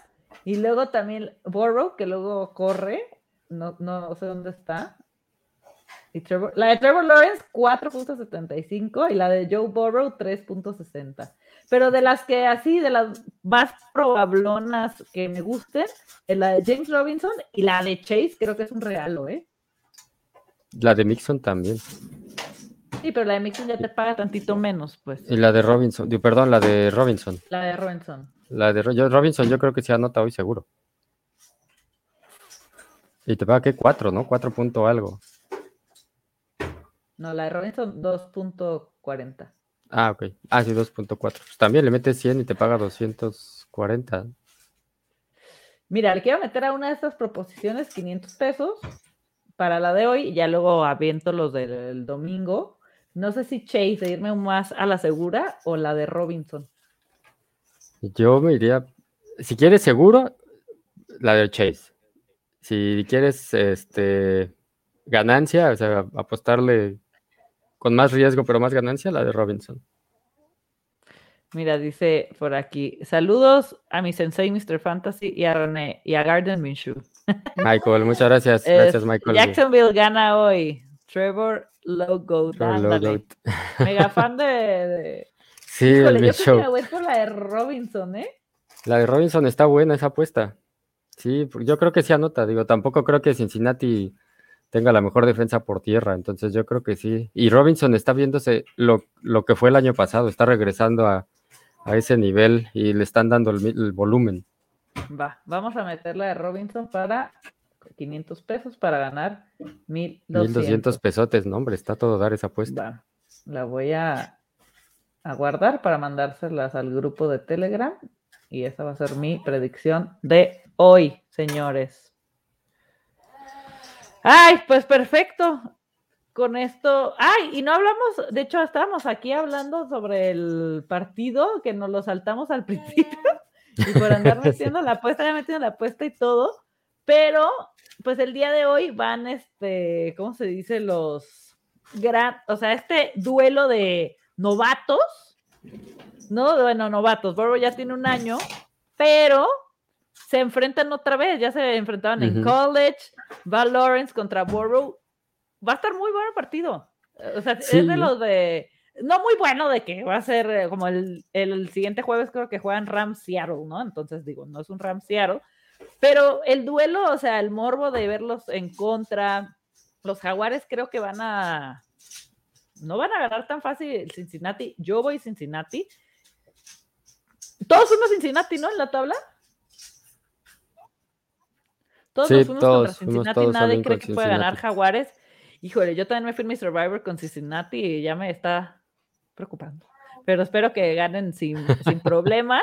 Y luego también Borrow, que luego corre. No, no sé dónde está. Y la de Trevor Lawrence, 4.75. Y la de Joe Borrow, 3.60. Pero de las que así, de las más probablonas que me gusten, es la de James Robinson y la de Chase, creo que es un regalo, ¿eh? La de Mixon también. Sí, pero la de Mixon ya te paga tantito menos, pues. Y la de Robinson, perdón, la de Robinson. La de Robinson. La de Robinson yo creo que se anota hoy seguro. Y te paga que 4, ¿no? 4 punto algo. No, la de Robinson 2.40. Ah, ok. Ah, sí, 2.4. Pues también le metes 100 y te paga 240. Mira, le quiero meter a una de estas proposiciones 500 pesos para la de hoy y ya luego aviento los del domingo. No sé si Chase, irme más a la segura o la de Robinson. Yo me iría, si quieres seguro, la de Chase. Si quieres este ganancia, o sea, apostarle con más riesgo pero más ganancia, la de Robinson. Mira, dice por aquí, saludos a mi sensei Mr. Fantasy y a René y a Garden Minshew. Michael, muchas gracias. Gracias, Michael. Jacksonville gana hoy. Trevor Logo. Mega fan de, Sí, el yo show. creo que por la de Robinson, ¿eh? La de Robinson está buena esa apuesta. Sí, yo creo que sí anota. Digo, tampoco creo que Cincinnati tenga la mejor defensa por tierra, entonces yo creo que sí. Y Robinson está viéndose lo, lo que fue el año pasado, está regresando a, ese nivel y le están dando el, volumen. Va, vamos a meter la de Robinson para 500 pesos para ganar 1200. 1200 pesotes, no, hombre, está todo dar esa apuesta. Va, la voy a a guardar para mandárselas al grupo de Telegram. Y esa va a ser mi predicción de hoy, señores. Ay, pues perfecto. Con esto, ay, y no hablamos, de hecho, estábamos aquí hablando sobre el partido que nos lo saltamos al principio y por andar metiendo la apuesta, ya metiendo la apuesta y todo, pero pues el día de hoy van, este, ¿cómo se dice? Los gran, o sea, este duelo de novatos, no, bueno, novatos, Burrow ya tiene un año, pero se enfrentan otra vez, ya se enfrentaban en college, va Lawrence contra Burrow, va a estar muy bueno el partido, o sea, es de los de, no muy bueno de que va a ser eh, como el, el siguiente jueves creo que juegan Rams Seattle, ¿no? Entonces digo, no es un Rams Seattle, pero el duelo, o sea, el morbo de verlos en contra, los jaguares creo que van a, no van a ganar tan fácil Cincinnati. Yo voy Cincinnati. Todos fuimos Cincinnati, ¿no? En la tabla. Todos fuimos contra Cincinnati. Nadie cree que pueda ganar Jaguares. Híjole, yo también me fui mi Survivor con Cincinnati y ya me está preocupando. Pero espero que ganen sin, sin problema.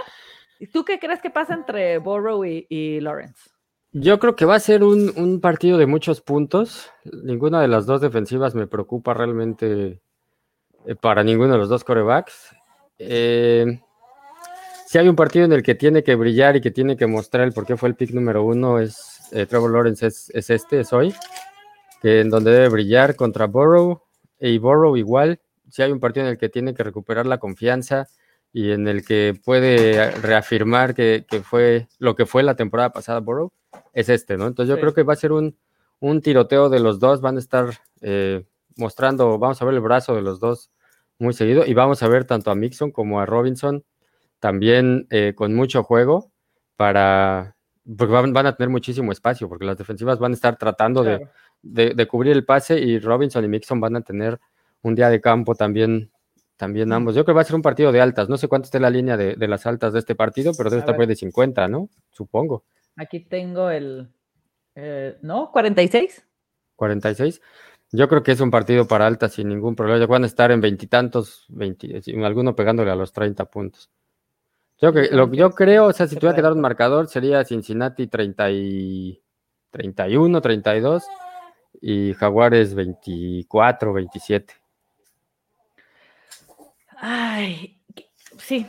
¿Y tú qué crees que pasa entre Burrow y Lawrence? Yo creo que va a ser un, partido de muchos puntos. Ninguna de las dos defensivas me preocupa realmente para ninguno de los dos corebacks. Eh, si hay un partido en el que tiene que brillar y que tiene que mostrar el por qué fue el pick número uno, es eh, Trevor Lawrence, es, este, es hoy, que en donde debe brillar contra Burrow, y Burrow igual. Si hay un partido en el que tiene que recuperar la confianza y en el que puede reafirmar que, fue lo que fue la temporada pasada Burrow, es este, ¿no? Entonces yo creo que va a ser un, tiroteo de los dos, van a estar mostrando, vamos a ver el brazo de los dos muy seguido. Y vamos a ver tanto a Mixon como a Robinson también eh, con mucho juego para, porque van, a tener muchísimo espacio, porque las defensivas van a estar tratando de, cubrir el pase y Robinson y Mixon van a tener un día de campo también, también ambos. Yo creo que va a ser un partido de altas. No sé cuánto esté la línea de, las altas de este partido, pero debe estar por de 50, ¿no? Supongo. Aquí tengo el, eh, ¿no? 46. 46. Yo creo que es un partido para altas sin ningún problema. Van a estar en veintitantos, alguno pegándole a los 30 puntos. Yo, que, lo yo creo, o sea, si tuviera que dar un marcador, sería Cincinnati 30 y 31, 32 y Jaguares 24, 27. Ay, sí,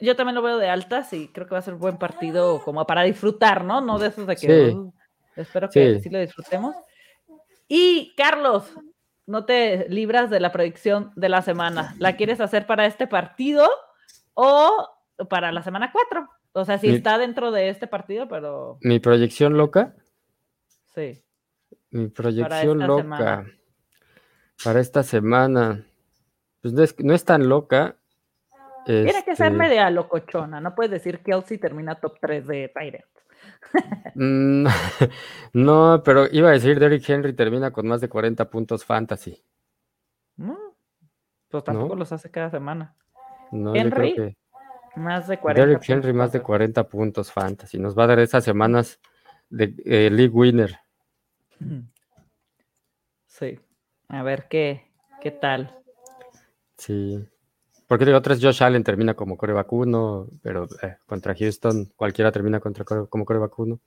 yo también lo veo de altas y creo que va a ser un buen partido como para disfrutar, ¿no? No de esos de que espero que sí. lo disfrutemos. Y Carlos, no te libras de la predicción de la semana. ¿La quieres hacer para este partido o para la semana 4. O sea, si está dentro de este partido, pero. Mi proyección loca. Sí. Mi proyección loca. Para esta semana. Pues no es, tan loca. Tiene que ser este media locochona. No puedes decir que Kelsey termina top 3 de Tyrant. Mm, no, pero iba a decir Derrick Henry termina con más de 40 puntos fantasy. No, pues tampoco los hace cada semana. No, Henry, creo que... Más de 40. Derrick Henry, más de 40 puntos fantasy. Nos va a dar esas semanas de eh, League Winner. Sí. A ver qué, qué tal. Sí. Porque digo, otras Josh Allen termina como core vacuno, pero eh, contra Houston cualquiera termina contra como core vacuno.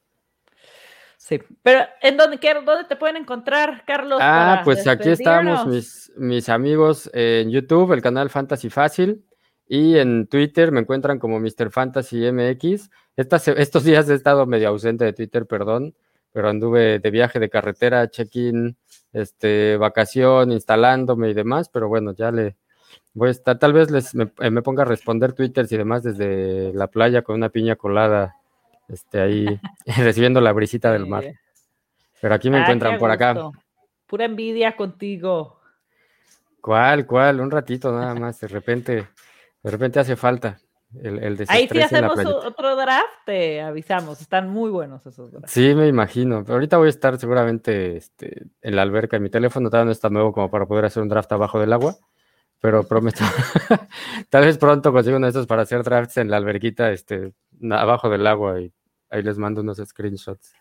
Sí, pero ¿en dónde, dónde te pueden encontrar, Carlos? Ah, pues aquí estamos, mis, mis amigos en YouTube, el canal Fantasy Fácil. Y en Twitter me encuentran como Mr. Fantasy MX. estos días he estado medio ausente de Twitter, perdón, pero anduve de viaje de carretera, check-in, este, vacación, instalándome y demás, pero bueno, ya le voy a estar, tal vez les me, eh, ponga a responder twitters y demás desde la playa con una piña colada, este, ahí recibiendo la brisita del mar. Pero aquí me ah, encuentran por acá. Pura envidia contigo. ¿Cuál, cuál? Un ratito nada más, de repente de repente hace falta el, el Ahí sí hacemos otro draft, te avisamos. Están muy buenos esos drafts. Sí, me imagino. ahorita voy a estar seguramente este, en la alberca. Mi teléfono todavía no está nuevo como para poder hacer un draft abajo del agua. Pero prometo, tal vez pronto consigo uno de esos para hacer drafts en la alberquita, este, abajo del agua y ahí les mando unos screenshots.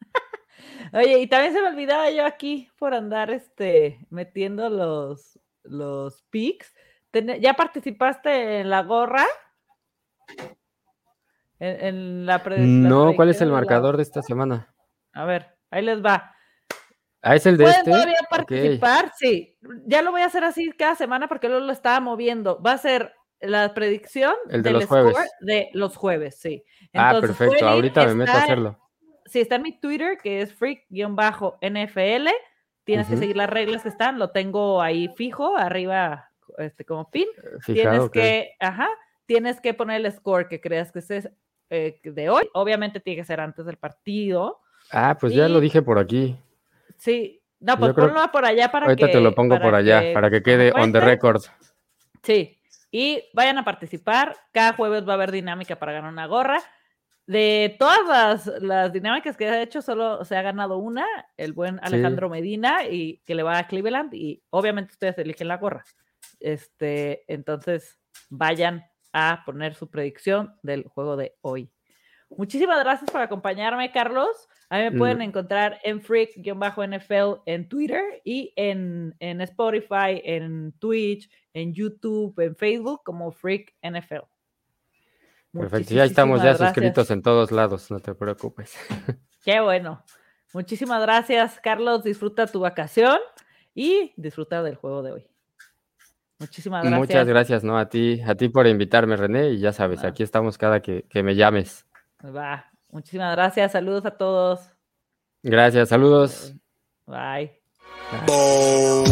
Oye, y también se me olvidaba yo aquí por andar este, metiendo los, los pics ¿Ya participaste en la gorra? En, la, No, ¿cuál es el marcador de esta semana? A ver, ahí les va. Ah, es el de este. todavía participar? Sí. Ya lo voy a hacer así cada semana porque luego lo estaba moviendo. Va a ser la predicción el de los jueves. de los jueves, sí. ah, perfecto. Ahorita me meto a hacerlo. Sí, está en mi Twitter, que es freak-nfl. Tienes que seguir las reglas que están. Lo tengo ahí fijo, arriba este, como pin, eh, tienes que, ajá, tienes que poner el score que creas que es eh, de hoy. Obviamente tiene que ser antes del partido. Ah, pues ya lo dije por aquí. Sí, no, pues ponlo por allá para ahorita te lo pongo por allá, para que quede on the record. Sí, y vayan a participar. Cada jueves va a haber dinámica para ganar una gorra. De todas las, dinámicas que ha hecho, solo se ha ganado una, el buen Alejandro Medina, y que le va a Cleveland, y obviamente ustedes eligen la gorra. Este, entonces, vayan a poner su predicción del juego de hoy. Muchísimas gracias por acompañarme, Carlos. A mí me pueden encontrar en Freak-NFL en Twitter y en, en, Spotify, en Twitch, en YouTube, en Facebook como Freak NFL. Perfecto, ya estamos ya suscritos en todos lados, no te preocupes. Qué bueno. Muchísimas gracias, Carlos. Disfruta tu vacación y disfruta del juego de hoy. Muchísimas gracias. Muchas gracias, ¿no? A ti, a ti por invitarme, René, y ya sabes, aquí estamos cada que, que me llames. Va, muchísimas gracias, saludos a todos. Gracias, saludos. Bye. Bye.